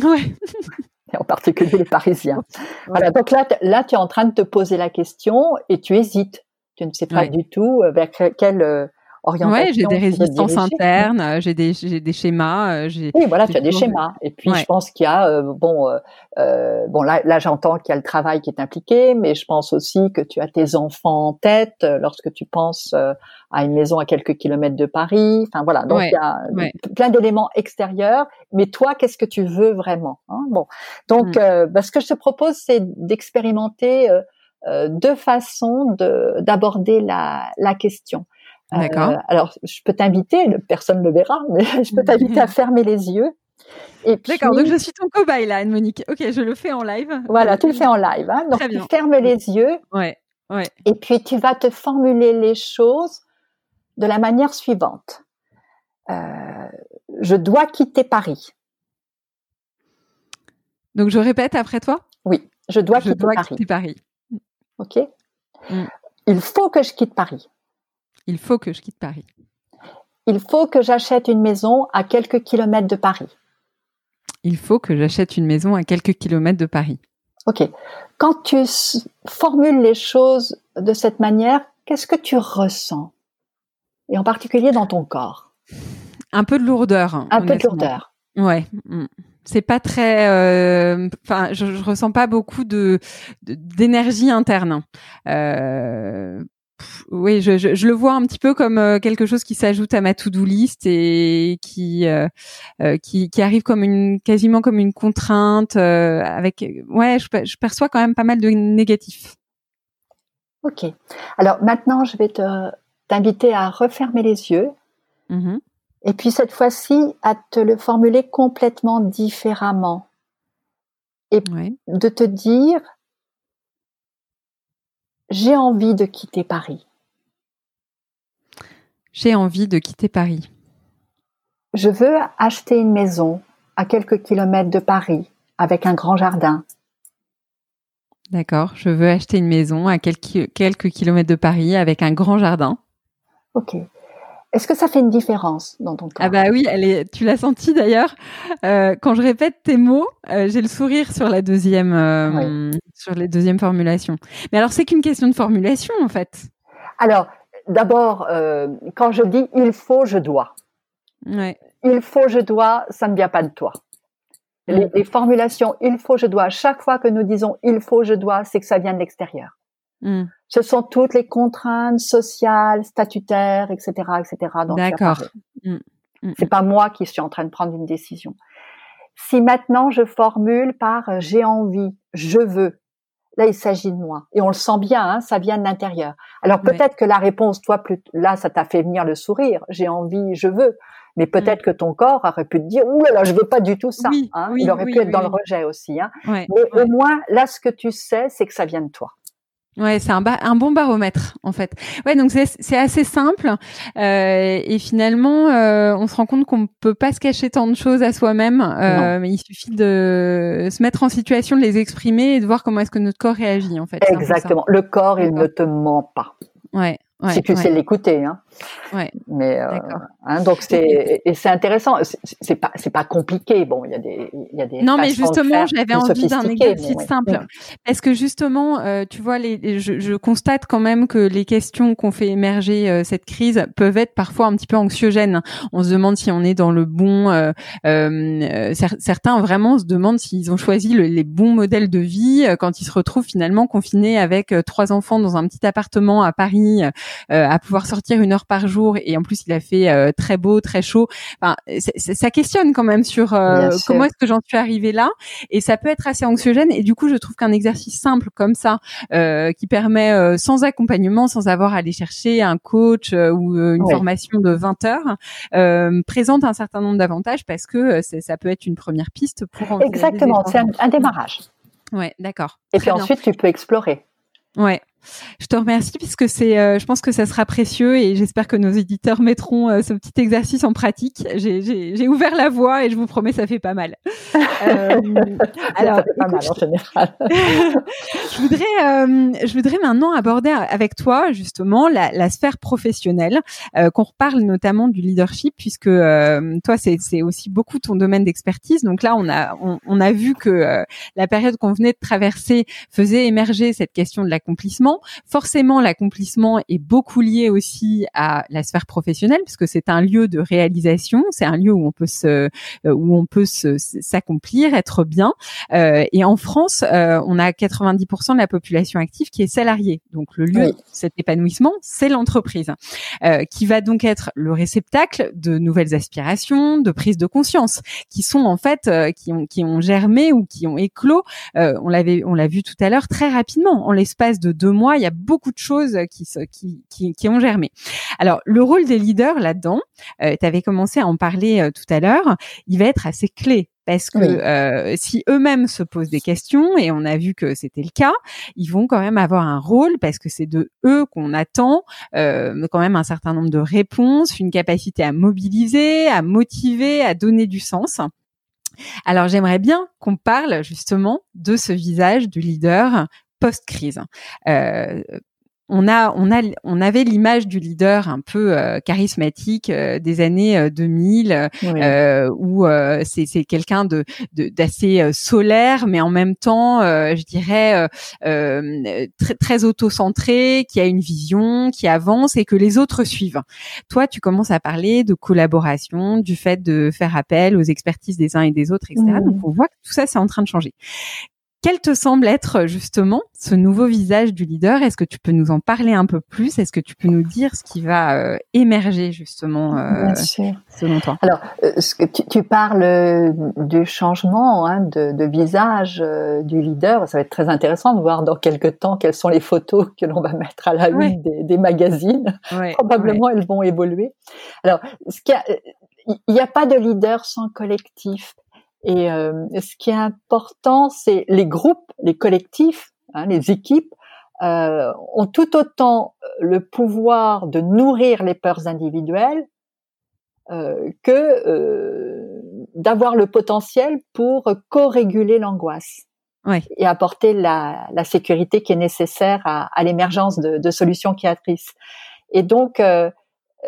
Ouais. en particulier les Parisiens. Voilà, donc là, là, tu es en train de te poser la question et tu hésites. Tu ne sais pas du tout euh, vers quelle euh, orientation. Ouais, j'ai des résistances internes, euh, j'ai des, j'ai des schémas. J'ai, oui, voilà, tu as des schémas. Et puis, je pense qu'il y a, bon, euh, bon là, là j'entends qu'il y a le travail qui est impliqué, mais je pense aussi que tu as tes enfants en tête lorsque tu penses à une maison à quelques kilomètres de Paris. Enfin voilà, donc il y a plein d'éléments extérieurs. Mais toi, qu'est-ce que tu veux vraiment hein? Bon, donc mm. bah, ce que je te propose, c'est d'expérimenter euh, deux façons d'aborder la, la, question. Euh, D'accord. alors, je peux t'inviter, personne ne le verra, mais je peux t'inviter à fermer les yeux. D'accord, donc je suis ton cobaye là, Anne-Monique. Ok, je le fais en live. Voilà, tu le fais en live. Hein. Donc, tu fermes les yeux. Ouais, ouais. Et puis, tu vas te formuler les choses de la manière suivante. Euh, je dois quitter Paris. Donc, je répète après toi? Oui, je dois, je quitter, dois Paris. quitter Paris. Ok? Mm. Il faut que je quitte Paris. Il faut que je quitte Paris. Il faut que j'achète une maison à quelques kilomètres de Paris. Il faut que j'achète une maison à quelques kilomètres de Paris. Ok. Quand tu formules les choses de cette manière, qu'est-ce que tu ressens? Et en particulier dans ton corps Un peu de lourdeur. Un peu de lourdeur. Ouais. Mm. c'est pas très enfin je, je, ressens pas beaucoup de d'énergie interne euh, oui, je, je, je, le vois un petit peu comme euh, quelque chose qui s'ajoute à ma to-do list et qui, euh, euh qui, qui arrive comme une quasiment comme une contrainte. Euh, avec, ouais, je, je, perçois quand même pas mal de négatifs. Ok. Alors maintenant, je vais te t'inviter à refermer les yeux. Mmh et puis cette fois-ci, à te le formuler complètement différemment. Et de te dire, j'ai envie de quitter Paris. J'ai envie de quitter Paris. Je veux acheter une maison à quelques kilomètres de Paris avec un grand jardin. D'accord, je veux acheter une maison à quelques, quelques kilomètres de Paris avec un grand jardin. Ok. Est-ce que ça fait une différence dans ton cas Ah bah oui, elle est, tu l'as senti d'ailleurs. Euh, quand je répète tes mots, euh, j'ai le sourire sur la deuxième, euh, sur les deuxièmes formulations. Mais alors c'est qu'une question de formulation en fait. Alors d'abord, quand je dis il faut, je dois. Ouais. Il faut, je dois, ça ne vient pas de toi. Les, mm. les formulations il faut, je dois. Chaque fois que nous disons il faut, je dois, c'est que ça vient de l'extérieur. Mm. Ce sont toutes les contraintes sociales, statutaires, etc., etc. D'accord. Mm. Mm. C'est pas moi qui suis en train de prendre une décision. Si maintenant je formule par euh, j'ai envie, je veux, là il s'agit de moi et on le sent bien, hein, ça vient de l'intérieur. Alors peut-être que la réponse, toi, plus là, ça t'a fait venir le sourire. J'ai envie, je veux. Mais peut-être que ton corps aurait pu te dire, ouh là là, je veux pas du tout ça. hein. il aurait pu être dans le rejet aussi. Hein. Mais au moins, là, ce que tu sais, c'est que ça vient de toi. Ouais, c'est un, un bon baromètre en fait. Ouais, donc c'est assez simple euh, et finalement euh, on se rend compte qu'on peut pas se cacher tant de choses à soi-même. Euh, mais il suffit de se mettre en situation de les exprimer et de voir comment est-ce que notre corps réagit en fait. Exactement. Le corps, il ne te ment pas. Ouais. Ouais, si tu sais l'écouter, hein. Ouais. Mais euh, hein, donc c'est et c'est intéressant. C'est pas c'est pas compliqué. Bon, il y a des il y a des non mais justement j'avais envie d'un exercice simple parce que justement euh, tu vois les je, je, constate quand même que les questions qu'on fait émerger euh, cette crise peuvent être parfois un petit peu anxiogènes. On se demande si on est dans le bon. Euh, euh, certains vraiment se demandent s'ils ont choisi le, les bons modèles de vie quand ils se retrouvent finalement confinés avec trois enfants dans un petit appartement à Paris à pouvoir sortir une heure par jour et en plus il a fait euh, très beau, très chaud. Enfin, ça questionne quand même sur euh, comment est-ce que j'en suis arrivée là et ça peut être assez anxiogène et du coup je trouve qu'un exercice simple comme ça euh, qui permet sans accompagnement, sans avoir à aller chercher un coach ou une formation de 20 heures présente un certain nombre d'avantages parce que ça peut être une première piste pour exactement c'est un, démarrage. Ouais, d'accord. Et puis ensuite tu peux explorer. Ouais. Je te remercie puisque c'est, euh, je pense que ça sera précieux et j'espère que nos éditeurs mettront euh, ce petit exercice en pratique. J'ai ouvert la voie et je vous promets, ça fait pas mal. Euh, alors, pas mal en général. je voudrais, je voudrais maintenant aborder avec toi justement la, la sphère professionnelle, qu'on reparle notamment du leadership puisque toi c'est aussi beaucoup ton domaine d'expertise. Donc là, on a, on, on a vu que la période qu'on venait de traverser faisait émerger cette question de l'accomplissement Forcément, l'accomplissement est beaucoup lié aussi à la sphère professionnelle, puisque c'est un lieu de réalisation, c'est un lieu où on peut se, euh, où on peut s'accomplir, être bien. Euh, et en France, euh, on a 90% de la population active qui est salariée. Donc le lieu, de cet épanouissement, c'est l'entreprise, qui va donc être le réceptacle de nouvelles aspirations, de prise de conscience, qui sont en fait, qui ont, qui ont germé ou qui ont éclos. on l'avait, on l'a vu tout à l'heure très rapidement, en l'espace de deux mois il y a beaucoup de choses qui, qui, qui, ont germé. Alors, le rôle des leaders là-dedans, euh, tu avais commencé à en parler euh, tout à l'heure, il va être assez clé parce que euh, si eux-mêmes se posent des questions, et on a vu que c'était le cas, ils vont quand même avoir un rôle parce que c'est de eux qu'on attend quand même un certain nombre de réponses, une capacité à mobiliser, à motiver, à donner du sens. Alors j'aimerais bien qu'on parle justement de ce visage du leader post-crise. Euh, on a, on a, on avait l'image du leader un peu euh, charismatique euh, des années 2000, euh, où c'est, c'est quelqu'un de, d'assez solaire, mais en même temps, je dirais très, très auto-centré, qui a une vision, qui avance et que les autres suivent. Toi, tu commences à parler de collaboration, du fait de faire appel aux expertises des uns et des autres, etc. Donc on voit que tout ça, c'est en train de changer. Quel te semble être justement ce nouveau visage du leader? Est-ce que tu peux nous en parler un peu plus? Est-ce que tu peux nous dire ce qui va euh, émerger justement euh, selon toi? Alors, euh, ce que tu, parles du changement hein, de, visage du leader. Ça va être très intéressant de voir dans quelques temps quelles sont les photos que l'on va mettre à la une des, magazines. Probablement, elles vont évoluer. Alors, il n'y a pas de leader sans collectif. Et euh, ce qui est important, c'est les groupes, les collectifs, hein, les équipes euh, ont tout autant le pouvoir de nourrir les peurs individuelles euh, que euh, d'avoir le potentiel pour co-réguler l'angoisse ouais. et apporter la, la, sécurité qui est nécessaire à, à l'émergence de, de, solutions créatrices. Et donc, euh,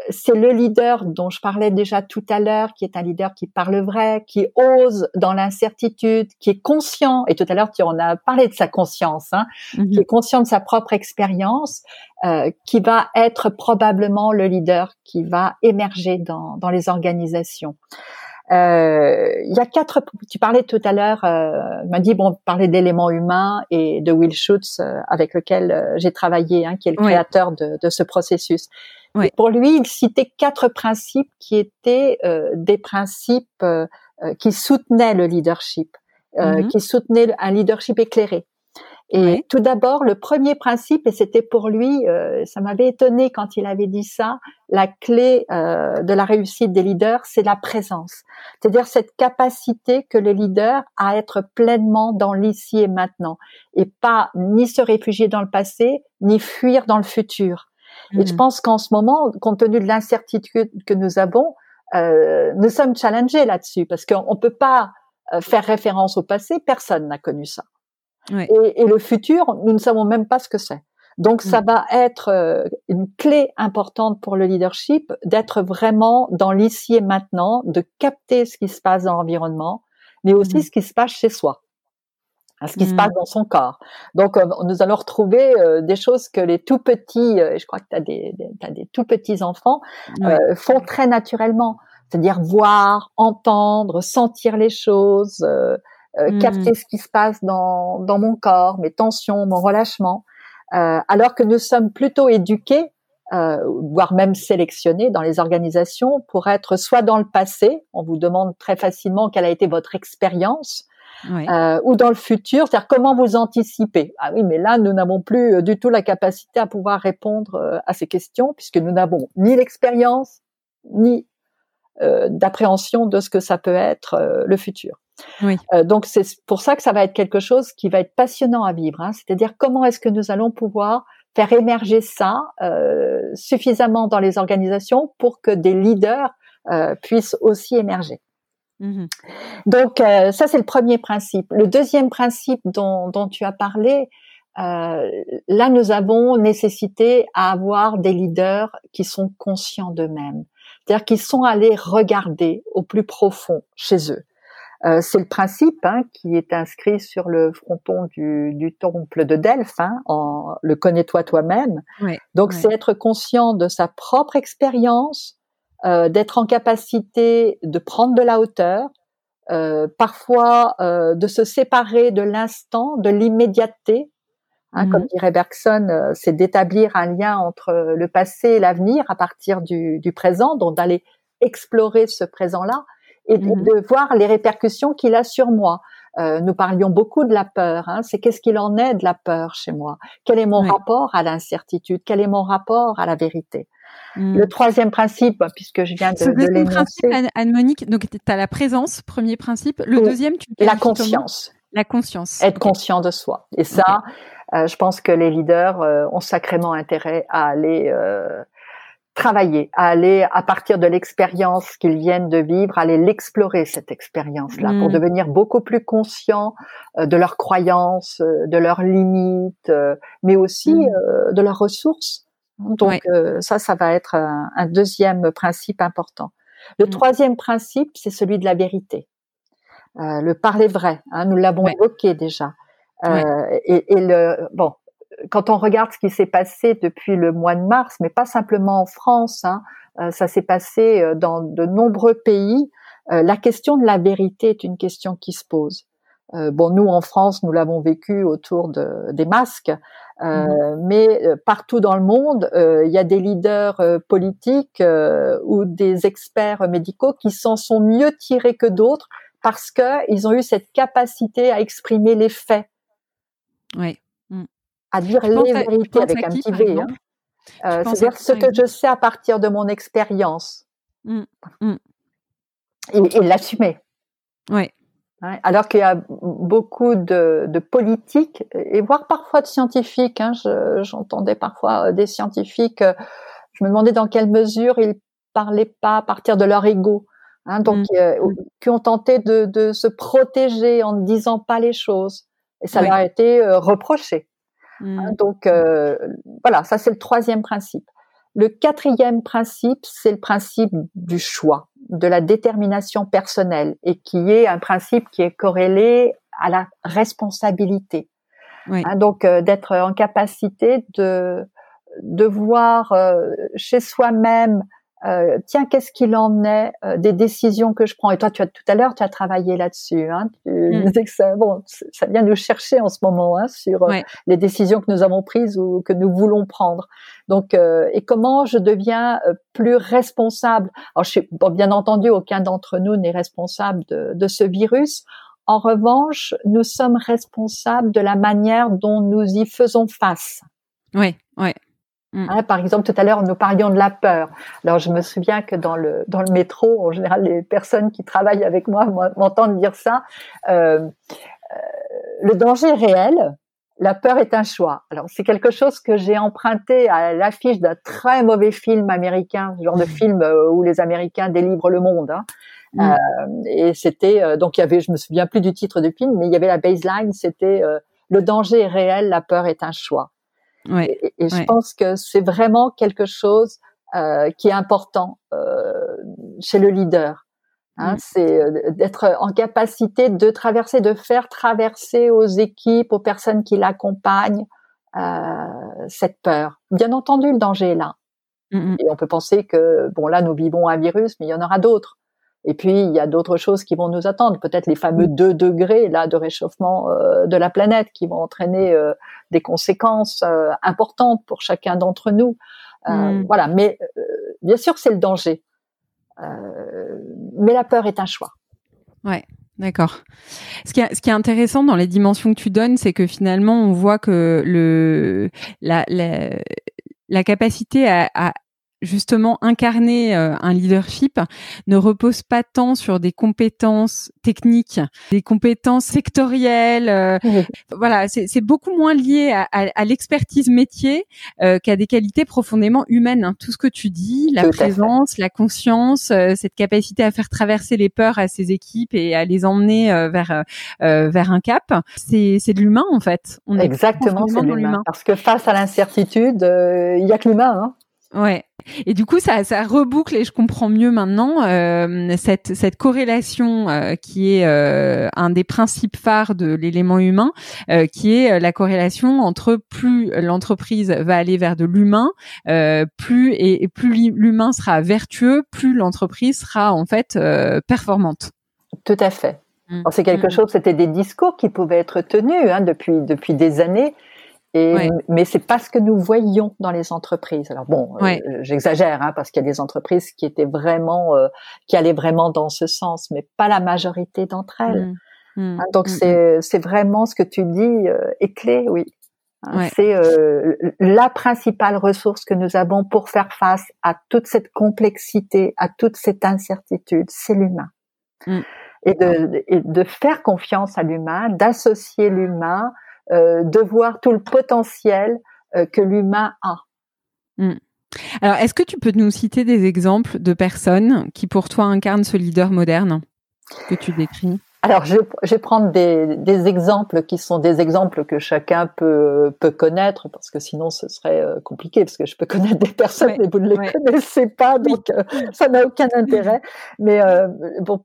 c'est le leader dont je parlais déjà tout à l'heure, qui est un leader qui parle vrai, qui ose dans l'incertitude, qui est conscient, et tout à l'heure tu en as parlé de sa conscience, hein, mhm. qui est conscient de sa propre expérience, euh, qui va être probablement le leader qui va émerger dans, dans les organisations. Euh, il y a quatre. Tu parlais tout à l'heure, euh, m'a dit bon, parler d'éléments humains et de Will Schutz euh, avec lequel euh, j'ai travaillé, hein, qui est le créateur de, de, ce processus. Pour lui, il citait quatre principes qui étaient euh, des principes qui soutenaient le leadership, mm-hmm. qui soutenaient un leadership éclairé. Et tout d'abord, le premier principe, et c'était pour lui, ça m'avait étonné quand il avait dit ça, la clé de la réussite des leaders, c'est la présence. C'est-à-dire cette capacité que le leader a à être pleinement dans l'ici et maintenant, et pas ni se réfugier dans le passé, ni fuir dans le futur. Et je mm. pense qu'en ce moment, compte tenu de l'incertitude que nous avons, euh, nous sommes challengés là-dessus parce qu'on ne peut pas euh, faire référence au passé. Personne n'a connu ça. Et, et, le futur, nous ne savons même pas ce que c'est. Donc, ça mm. va être euh, une clé importante pour le leadership d'être vraiment dans l'ici et maintenant, de capter ce qui se passe dans l'environnement, mais aussi mm. ce qui se passe chez soi à ce qui se passe mmh. dans son corps. Donc, euh, nous allons retrouver euh, des choses que les tout petits, euh, je crois que tu as des, as des tout petits enfants, font très naturellement. C'est-à-dire voir, entendre, sentir les choses, mmh. capter ce qui se passe dans, dans mon corps, mes tensions, mon relâchement. alors que nous sommes plutôt éduqués, voire même sélectionnés dans les organisations pour être soit dans le passé, on vous demande très facilement quelle a été votre expérience, euh, ou dans le futur, c'est-à-dire comment vous anticipez. Ah oui, mais là, nous n'avons plus euh, du tout la capacité à pouvoir répondre euh, à ces questions puisque nous n'avons ni l'expérience ni d'appréhension de ce que ça peut être le futur. Oui. donc c'est pour ça que ça va être quelque chose qui va être passionnant à vivre. Hein. C'est-à-dire comment est-ce que nous allons pouvoir faire émerger ça suffisamment dans les organisations pour que des leaders puissent aussi émerger. Mmh Donc euh, ça c'est le premier principe. Le deuxième principe dont, dont tu as parlé, euh, là nous avons nécessité à avoir des leaders qui sont conscients d'eux-mêmes, c'est-à-dire qui sont allés regarder au plus profond chez eux. Euh, c'est le principe hein, qui est inscrit sur le fronton du, du temple de Delphes, hein, en le connais-toi toi-même. Donc c'est être conscient de sa propre expérience, euh, d'être en capacité de prendre de la hauteur, euh, parfois euh, de se séparer de l'instant, de l'immédiateté. Hein, Comme mmh. dirait Bergson, euh, c'est d'établir un lien entre le passé et l'avenir à partir du, du présent, donc d'aller explorer ce présent-là et de, mmh. voir les répercussions qu'il a sur moi. Euh, nous parlions beaucoup de la peur. Hein, c'est qu'est-ce qu'il en est de la peur chez moi? Quel est mon rapport à l'incertitude? Quel est mon rapport à la vérité? Mm. Le troisième principe, puisque je viens de, le deuxième principe, Anne-Monique, donc tu as la présence, premier principe. Le deuxième, tu La conscience. La conscience. Être conscient de soi. Et ça, euh, je pense que les leaders euh, ont sacrément intérêt à aller euh, travailler, à aller à partir de l'expérience qu'ils viennent de vivre, aller l'explorer cette expérience-là pour Mm. devenir beaucoup plus conscients euh, de leurs croyances, euh, de leurs limites, euh, mais aussi Mm. de leurs ressources. Donc Ouais. ça, ça va être un, un deuxième principe important. Le Mm. troisième principe, c'est celui de la vérité, le parler vrai. hein, nous l'avons Ouais. évoqué déjà. Ouais. et, et le bon, quand on regarde ce qui s'est passé depuis le mois de mars, mais pas simplement en France, hein, euh, ça s'est passé euh, dans de nombreux pays. euh, la question de la vérité est une question qui se pose. Euh, bon, nous en France, nous l'avons vécu autour de, des masques, euh, mais euh, partout dans le monde, il y a des leaders politiques ou des experts médicaux qui s'en sont mieux tirés que d'autres parce que ils ont eu cette capacité à exprimer les faits, Ouais. À dire penses les vérités avec un qui, petit V. Hein. Euh, C'est-à-dire ce que je sais à partir de mon expérience Mm. Mm. et, et l'assumer. Hein. Alors qu'il y a beaucoup de, de politiques et voire parfois de scientifiques. Hein, je- J'entendais parfois euh, des scientifiques. euh, Je me demandais dans quelle mesure ils parlaient pas à partir de leur ego. Hein, donc, Mm. euh, qui ont tenté de, de se protéger en ne disant pas les choses. Et ça Oui. leur a été reproché. Mm. Hein, donc euh, voilà, ça c'est le troisième principe. Le quatrième principe, c'est le principe du choix, de la détermination personnelle, et qui est un principe qui est corrélé à la responsabilité. Oui. Hein, donc euh, d'être en capacité de de voir euh, chez soi-même, euh, tiens, qu'est-ce qu'il en est euh, des décisions que je prends? Et toi, tu as tout à l'heure, tu as travaillé là-dessus. Hein, tu Mm. disais que ça, bon, ça vient nous chercher en ce moment hein, sur euh, les décisions que nous avons prises ou que nous voulons prendre. Donc, euh, et comment je deviens euh, plus responsable? Alors, je suis, bon, bien entendu, aucun d'entre nous n'est responsable de, de ce virus. En revanche, nous sommes responsables de la manière dont nous y faisons face. Ouais. Ouais. Hein, par exemple, tout à l'heure, nous parlions de la peur. Alors, je me souviens que dans le dans le métro, en général, les personnes qui travaillent avec moi m'entendent dire ça. Euh, euh, le danger est réel. La peur est un choix. Alors, c'est quelque chose que j'ai emprunté à l'affiche d'un très mauvais film américain, ce genre de film euh, où les Américains délivrent le monde. Hein. Mm. Euh, et c'était donc il y avait, je me souviens plus du titre du film, mais il y avait la baseline, c'était le danger est réel, la peur est un choix. Ouais. Et, et je ouais. pense que c'est vraiment quelque chose euh, qui est important euh, chez le leader. Hein, Mm. C'est euh, d'être en capacité de traverser, de faire traverser aux équipes, aux personnes qui l'accompagnent, euh, cette peur. Bien entendu, le danger est là. Mm, mm. Et on peut penser que, bon, là, nous vivons un virus, mais il y en aura d'autres. Et puis, il y a d'autres choses qui vont nous attendre. Peut-être les fameux 2 degrés, là, de réchauffement euh, de la planète qui vont entraîner euh, des conséquences euh, importantes pour chacun d'entre nous. Mm. Voilà. Mais, bien sûr, c'est le danger. Mais la peur est un choix. D'accord. Ce qui, est, ce qui est intéressant dans les dimensions que tu donnes, c'est que finalement, on voit que le la, la, la capacité à, à justement incarner euh, un leadership ne repose pas tant sur des compétences techniques, des compétences sectorielles. euh, voilà, c'est beaucoup moins lié à, à, à l'expertise métier euh, qu'à des qualités profondément humaines. hein. Tout ce que tu dis, la Tout présence, la conscience, euh, cette capacité à faire traverser les peurs à ses équipes et à les emmener euh, vers euh, vers un cap, c'est c'est de l'humain en fait. On Exactement, c'est l'humain. Parce que face à l'incertitude, euh, il y a que l'humain. Hein. Ouais. Et du coup, ça, ça reboucle et je comprends mieux maintenant euh, cette, cette corrélation euh, qui est euh, un des principes phares de l'élément humain, euh, qui est euh, la corrélation entre plus l'entreprise va aller vers de l'humain, euh, plus et, et plus l'humain sera vertueux, plus l'entreprise sera en fait euh, performante. Tout à fait. Mm. C'est quelque Mm. chose, c'était des discours qui pouvaient être tenus hein, depuis depuis des années. Et, Ouais. Mais c'est pas ce que nous voyions dans les entreprises. Alors bon, euh, j'exagère hein, parce qu'il y a des entreprises qui étaient vraiment, euh, qui allaient vraiment dans ce sens, mais pas la majorité d'entre elles. Mm. Mm. Hein, donc Mm. c'est vraiment ce que tu dis euh, est clé, oui. Hein, Ouais. C'est euh, la principale ressource que nous avons pour faire face à toute cette complexité, à toute cette incertitude, c'est l'humain. Mm. Et, de, et de faire confiance à l'humain, d'associer l'humain, euh, de voir tout le potentiel euh, que l'humain a. Mm. Alors, est-ce que tu peux nous citer des exemples de personnes qui, pour toi, incarnent ce leader moderne que tu décris? Alors, je, je, vais prendre des, des, exemples qui sont des exemples que chacun peut, peut connaître, parce que sinon ce serait euh, compliqué, parce que je peux connaître des personnes, mais vous ne les connaissez pas, donc euh, ça n'a aucun intérêt. Mais euh, bon,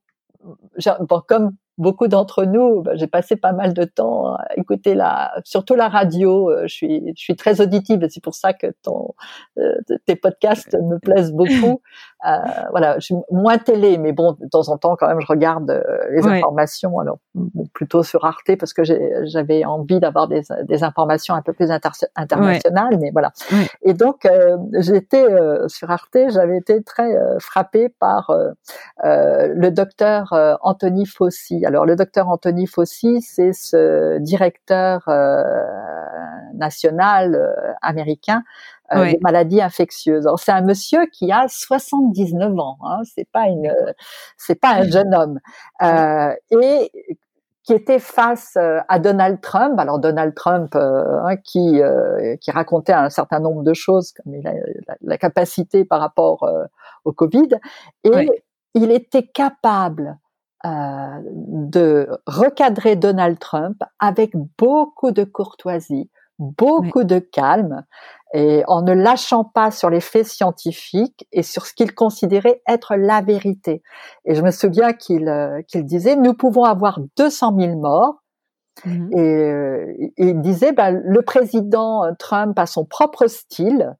bon, comme beaucoup d'entre nous, bah, j'ai passé pas mal de temps à écouter la, surtout la radio. Euh, je suis, je suis très auditive et c'est pour ça que ton, euh, tes podcasts me plaisent beaucoup. Euh, voilà, je suis moins télé, mais bon, de temps en temps, quand même, je regarde euh, les informations. Alors, plutôt sur Arte parce que j'avais envie d'avoir des, des, informations un peu plus internationales, mais voilà. Et donc, j'étais sur Arte, j'avais été très frappée par le docteur Anthony Fossi alors le docteur Anthony Fossi, c'est ce directeur euh, national euh, américain euh, des maladies infectieuses. c'est un monsieur qui a 79 ans, hein, c'est pas une, c'est pas un jeune homme, et qui était face à Donald Trump. Alors Donald Trump, hein, qui qui racontait un certain nombre de choses, comme il a la, capacité par rapport au Covid, et il était capable euh, de recadrer Donald Trump avec beaucoup de courtoisie, beaucoup de calme, et en ne lâchant pas sur les faits scientifiques et sur ce qu'il considérait être la vérité. Et je me souviens qu'il euh, qu'il disait, nous pouvons avoir 200 000 morts, mmh et, euh, il disait, bah, le président Trump a son propre style,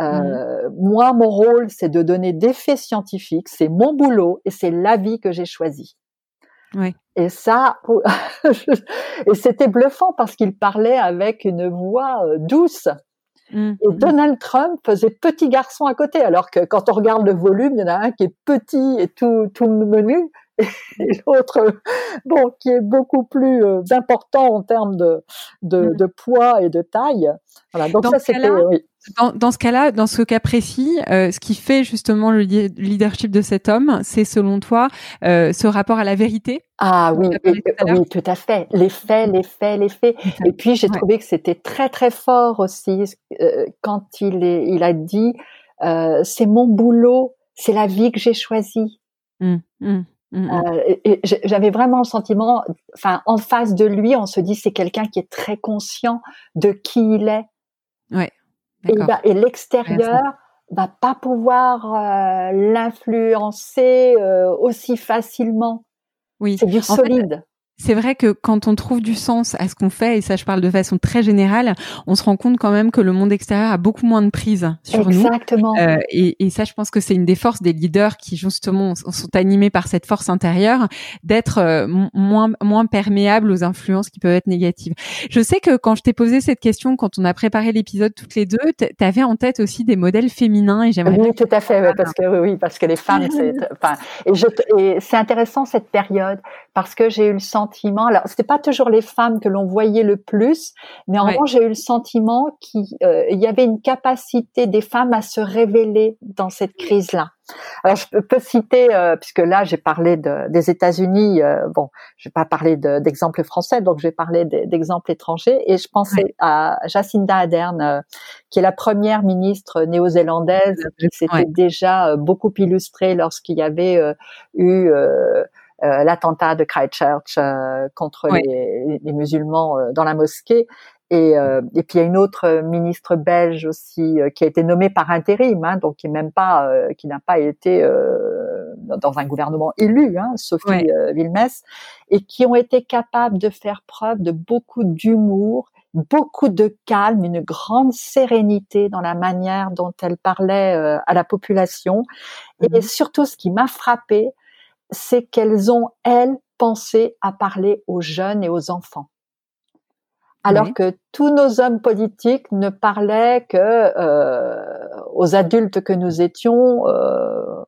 Mmh. Euh, moi, mon rôle, c'est de donner des faits scientifiques, c'est mon boulot et c'est la vie que j'ai Et ça, et c'était bluffant parce qu'il parlait avec une voix euh, douce. Mmh, et mmh. Donald Trump faisait petit garçon à côté, alors que quand on regarde le volume, il y en a un qui est petit et tout, tout menu, et l'autre, bon, qui est beaucoup plus euh, important en termes de, de, de, poids et de taille. Voilà, donc ça, c'était, oui. Dans, dans, ce cas-là, dans ce cas précis, euh, ce qui fait justement le leadership de cet homme, c'est selon toi euh, ce rapport à la vérité Ah oui, oui, tout à fait. Les faits, les faits, les faits. Et puis j'ai trouvé que c'était très très fort aussi euh, quand il, est, il a dit c'est mon boulot, c'est la vie que j'ai choisie. Mmh, mmh, mmh, euh, et, j'avais vraiment le sentiment, enfin, en face de lui, on se dit c'est quelqu'un qui est très conscient de qui il est. Ouais. Et, l'extérieur va pas pouvoir euh, l'influencer euh, aussi facilement. Oui. C'est du solide c'est vrai que quand on trouve du sens à ce qu'on fait, et ça je parle de façon très générale, on se rend compte quand même que le monde extérieur a beaucoup moins de prise sur nous. Exactement. Euh, et, et, ça, je pense que c'est une des forces des leaders qui justement sont animés par cette force intérieure, d'être euh, moins moins perméables aux influences qui peuvent être négatives. Je sais que quand je t'ai posé cette question, quand on a préparé l'épisode toutes les deux, tu avais en tête aussi des modèles féminins et j'aimerais. Oui, tout à fait, parce que oui, parce que les femmes, c'est enfin, et, et c'est intéressant cette période parce que j'ai eu le sentiment, alors c'était pas toujours les femmes que l'on voyait le plus, mais en revanche j'ai eu le sentiment qu'il euh, y avait une capacité des femmes à se révéler dans cette crise-là. Alors je peux citer, euh, puisque là j'ai parlé de, des États-Unis, euh, bon, je vais pas parler d'exemples français, donc je vais parler d'exemples étrangers, et je pensais à Jacinda Ardern, qui est la première ministre néo-zélandaise, qui s'était déjà beaucoup illustrée lorsqu'il y avait eu l'attentat de Christchurch euh, contre les, les, musulmans euh, dans la mosquée. Et, et puis il y a une autre ministre belge aussi qui a été nommée par intérim, hein, donc qui même pas, qui n'a pas été dans un gouvernement élu, hein, Sophie ouais. et qui ont été capables de faire preuve de beaucoup d'humour, beaucoup de calme, une grande sérénité dans la manière dont elle parlait à la population. Et mmh surtout, ce qui m'a frappé, c'est qu'elles ont, elles, pensé à parler aux jeunes et aux enfants. Alors que tous nos hommes politiques ne parlaient que euh, aux adultes que nous étions, euh,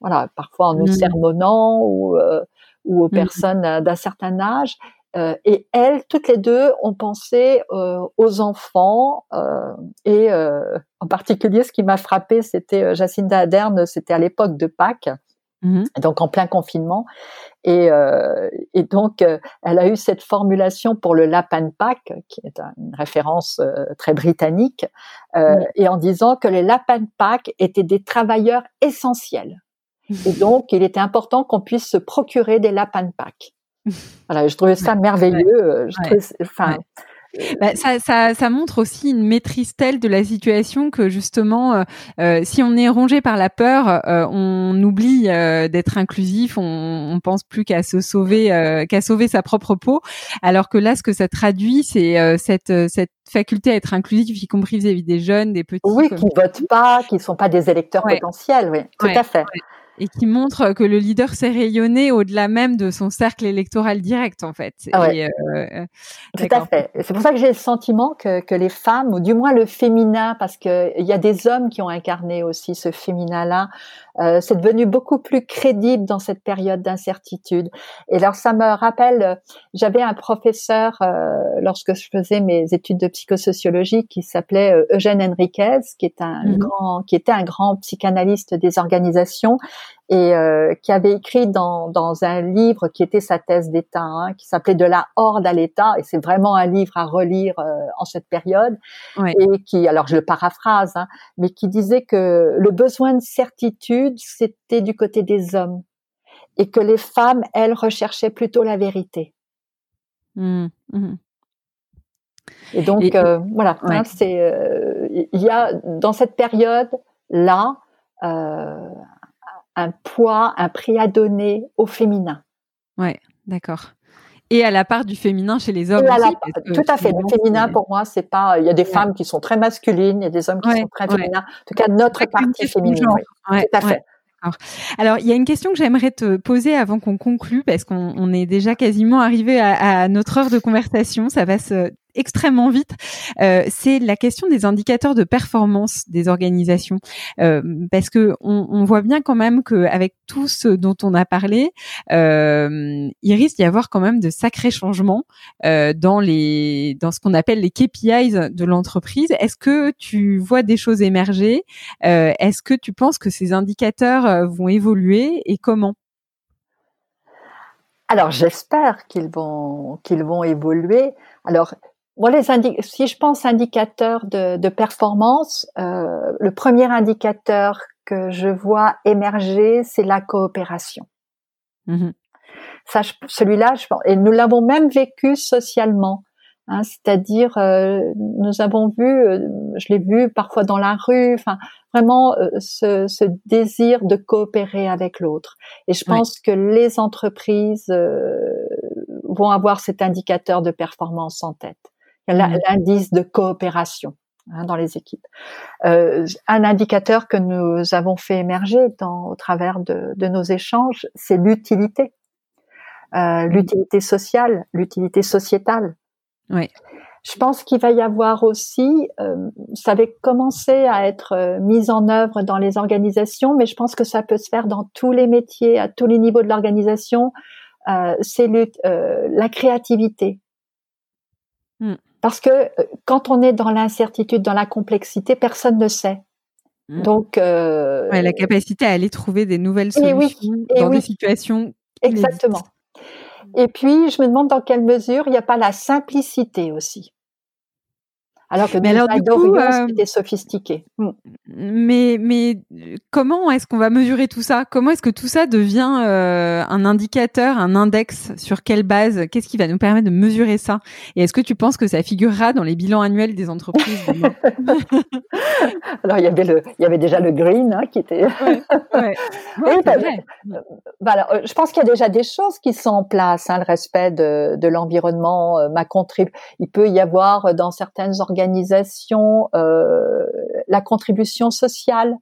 voilà, parfois en nous mmh. sermonnant ou, euh, ou aux mmh. personnes d'un certain âge. et elles, toutes les deux, ont pensé aux enfants. et en particulier, ce qui m'a frappé, c'était Jacinda Ardern, c'était à l'époque de Pâques Mmh donc en plein confinement. Et, euh, et donc, euh, elle a eu cette formulation pour le Lapan Pack, qui est une référence euh, très britannique, et en disant que les Lapan Pack étaient des travailleurs essentiels. Et donc, il était important qu'on puisse se procurer des Lapan Pack. Voilà, je trouvais ça merveilleux. Je trouvais, enfin, bah, ça, ça, ça, montre aussi une maîtrise telle de la situation que justement, euh, euh si on est rongé par la peur, euh, on oublie euh, d'être inclusif, on, on pense plus qu'à se sauver, qu'à sauver sa propre peau. Alors que là, ce que ça traduit, c'est cette, cette faculté à être inclusif, y compris vis-à-vis des jeunes, des petits. Oui, qui votent pas, qui sont pas des électeurs potentiels. Oui, tout à fait et qui montre que le leader s'est rayonné au-delà même de son cercle électoral direct, en fait. Ah ouais. euh, Tout à fait. C'est pour ça que j'ai le sentiment que, que, les femmes, ou du moins le féminin, parce qu'il y a des hommes qui ont incarné aussi ce féminin-là, euh, c'est devenu beaucoup plus crédible dans cette période d'incertitude. Et alors ça me rappelle, j'avais un professeur euh, lorsque je faisais mes études de psychosociologie qui s'appelait euh, Eugène Henriquez, qui est un mhm. grand, qui était un grand psychanalyste des organisations et euh, qui avait écrit dans, dans un livre qui était sa thèse d'État, hein, qui s'appelait De la horde à l'État, et c'est vraiment un livre à relire euh, en cette période, et qui, alors je le paraphrase, hein, mais qui disait que le besoin de certitude, c'était du côté des hommes, et que les femmes, elles, recherchaient plutôt la vérité. Mmh, mmh. Et donc, euh, voilà, hein, c'est, il y a dans cette période là un poids, un prix à donner au féminin. Ouais, d'accord. Et à la part du féminin chez les hommes. aussi, tout à fait. Le féminin, pour moi, c'est pas. Il y a des femmes qui sont très masculines, il y a des hommes qui sont très féminins. En tout cas, notre partie féminine. tout à fait. Alors, il y a une question que j'aimerais te poser avant qu'on conclue, parce qu'on est déjà quasiment arrivé à, à, notre heure de conversation. Ça passe euh, extrêmement vite, euh, c'est la question des indicateurs de performance des organisations, euh, parce que on, on, voit bien quand même qu'avec tout ce dont on a parlé, euh, il risque d'y avoir quand même de sacrés changements euh, dans les dans ce qu'on appelle les KPIs de l'entreprise. Est-ce que tu vois des choses émerger? Euh, Est-ce que tu penses que ces indicateurs euh, vont évoluer et comment? Alors j'espère qu'ils vont qu'ils vont évoluer. Alors les si je pense indicateurs de, de performance, euh, le premier indicateur que je vois émerger, c'est la coopération. Mmh Ça, celui-là, je pense, et nous l'avons même vécu socialement. Hein, c'est-à-dire, euh, nous avons vu, euh, je l'ai vu parfois dans la rue, enfin, vraiment euh, ce, ce, désir de coopérer avec l'autre. Et je pense que les entreprises vont avoir cet indicateur de performance en tête. Mmh. l'indice de coopération hein, dans les équipes. Euh, un indicateur que nous avons fait émerger dans, au travers de, de nos échanges, c'est l'utilité, euh, mmh. l'utilité sociale, l'utilité sociétale. Oui. Je pense qu'il va y avoir aussi, euh, ça va commencer à être euh, mis en œuvre dans les organisations, mais je pense que ça peut se faire dans tous les métiers, à tous les niveaux de l'organisation. Euh, c'est euh, la créativité. Mmh. Parce que euh, quand on est dans l'incertitude, dans la complexité, personne ne sait. Mmh. Donc, euh, la capacité à aller trouver des nouvelles eh solutions dans eh des situations. Exactement. Et puis, je me demande dans quelle mesure il n'y a pas la simplicité aussi. Alors que mais alors, du coup, euh, c'était sophistiqué. Mm. Mais, mais comment est-ce qu'on va mesurer tout ça? Comment est-ce que tout ça devient euh, un indicateur, un index? Sur quelle base? Qu'est-ce qui va nous permettre de mesurer ça? Et est-ce que tu penses que ça figurera dans les bilans annuels des entreprises Alors il y avait le, il y avait déjà le green hein, qui était. Ouais, ouais. oui, bah, bah, alors, euh, je pense qu'il y a déjà des choses qui sont en place. Hein, le respect de, de l'environnement, euh, ma contrib. Il peut y avoir dans certaines organisations organisation, euh, la contribution sociale,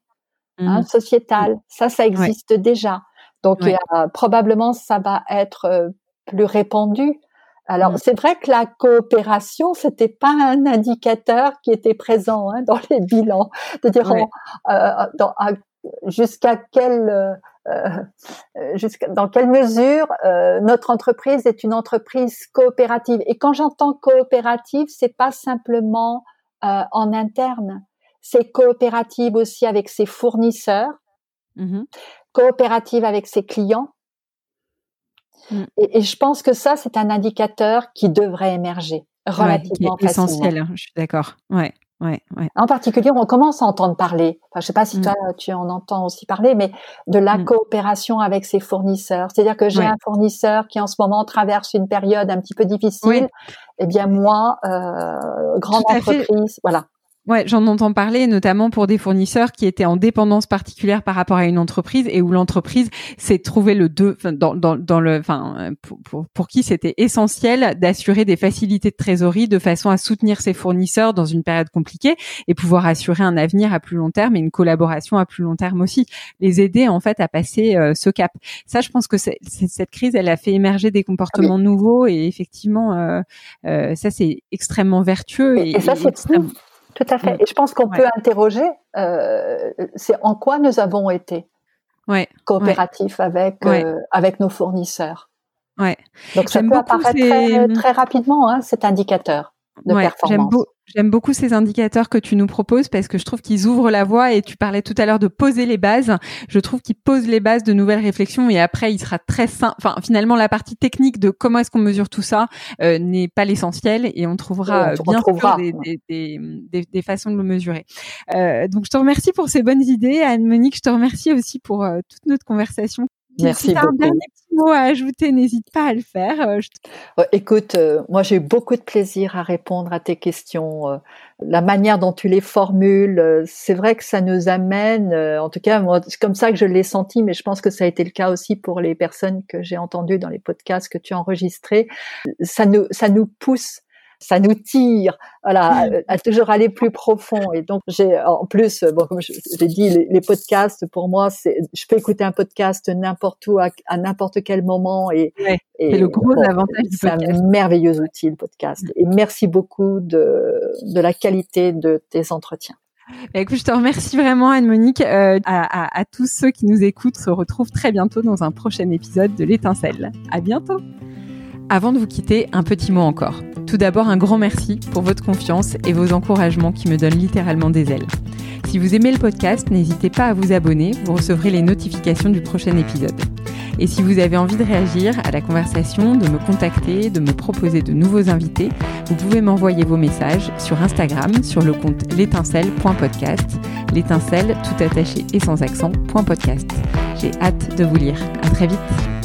hein, mmh. sociétale. Ça, ça existe déjà. Donc, probablement, ça va être euh, plus répandu. Alors, mmh. c'est vrai que la coopération, c'était pas un indicateur qui était présent hein, dans les bilans. De dire euh, jusqu'à quel jusqu'à dans quelle mesure notre entreprise est une entreprise coopérative? Et quand j'entends coopérative, c'est pas simplement euh, en interne, c'est coopérative aussi avec ses fournisseurs. Mmh coopérative avec ses clients. Mm. Et, je pense que ça, c'est un indicateur qui devrait émerger relativement ouais, essentiel, hein, je suis d'accord. Ouais. Ouais, ouais. En particulier, on commence à entendre parler. Enfin, je sais pas si mm. toi tu en entends aussi parler, mais de la mm. coopération avec ses fournisseurs. C'est-à-dire que j'ai un fournisseur qui en ce moment traverse une période un petit peu difficile. Eh bien, moi, euh, grande entreprise, voilà. Ouais, j'en entends parler, notamment pour des fournisseurs qui étaient en dépendance particulière par rapport à une entreprise et où l'entreprise s'est trouvée le deux, dans, dans, dans le, enfin, pour, pour, pour qui c'était essentiel d'assurer des facilités de trésorerie de façon à soutenir ses fournisseurs dans une période compliquée et pouvoir assurer un avenir à plus long terme et une collaboration à plus long terme aussi. Les aider en fait à passer euh, ce cap. Ça, je pense que cette crise, elle a fait émerger des comportements nouveaux et effectivement, euh, euh, ça c'est extrêmement vertueux et, et ça c'est tout à fait. Mm. Et je pense qu'on peut interroger, euh, c'est en quoi nous avons été ouais. coopératifs avec euh, avec nos fournisseurs. Ouais. Donc ça peut apparaître très, très, rapidement hein, cet indicateur de performance. J'aime beaucoup ces indicateurs que tu nous proposes parce que je trouve qu'ils ouvrent la voie et tu parlais tout à l'heure de poser les bases. Je trouve qu'ils posent les bases de nouvelles réflexions et après il sera très simple. Enfin, finalement, la partie technique de comment est-ce qu'on mesure tout ça euh, n'est pas l'essentiel et on trouvera bien sûr des, des, des, des, façons de le mesurer. Euh, donc, je te remercie pour ces bonnes idées, Anne-Monique. Je te remercie aussi pour euh, toute notre conversation Merci si beaucoup. un dernier petit mot à ajouter, n'hésite pas à le faire. Euh, écoute, euh, moi j'ai eu beaucoup de plaisir à répondre à tes questions. Euh, la manière dont tu les formules, c'est vrai que ça nous amène, en tout cas moi c'est comme ça que je l'ai senti, mais je pense que ça a été le cas aussi pour les personnes que j'ai entendues dans les podcasts que tu as enregistrés. Ça nous ça nous pousse ça nous tire, voilà, mm. à toujours aller plus profond. Et donc, j'ai, en plus, bon, comme j'ai dit, les, podcasts, pour moi, c'est, je peux écouter un podcast n'importe où, à, n'importe quel moment. Et, et le gros avantage C'est un merveilleux outil, le podcast. Et merci beaucoup de, de la qualité de tes entretiens. Bah, écoute, je te remercie vraiment, Anne-Monique. Euh, à, à, à, tous ceux qui nous écoutent, se retrouvent très bientôt dans un prochain épisode de l'étincelle. À bientôt. Avant de vous quitter, un petit mot encore. Tout d'abord, un grand merci pour votre confiance et vos encouragements qui me donnent littéralement des ailes. Si vous aimez le podcast, n'hésitez pas à vous abonner, vous recevrez les notifications du prochain épisode. Et si vous avez envie de réagir à la conversation, de me contacter, de me proposer de nouveaux invités, vous pouvez m'envoyer vos messages sur Instagram sur le compte l'étincelle.podcast, l'étincelle tout attaché et sans accent, .podcast. J'ai hâte de vous lire. À très vite.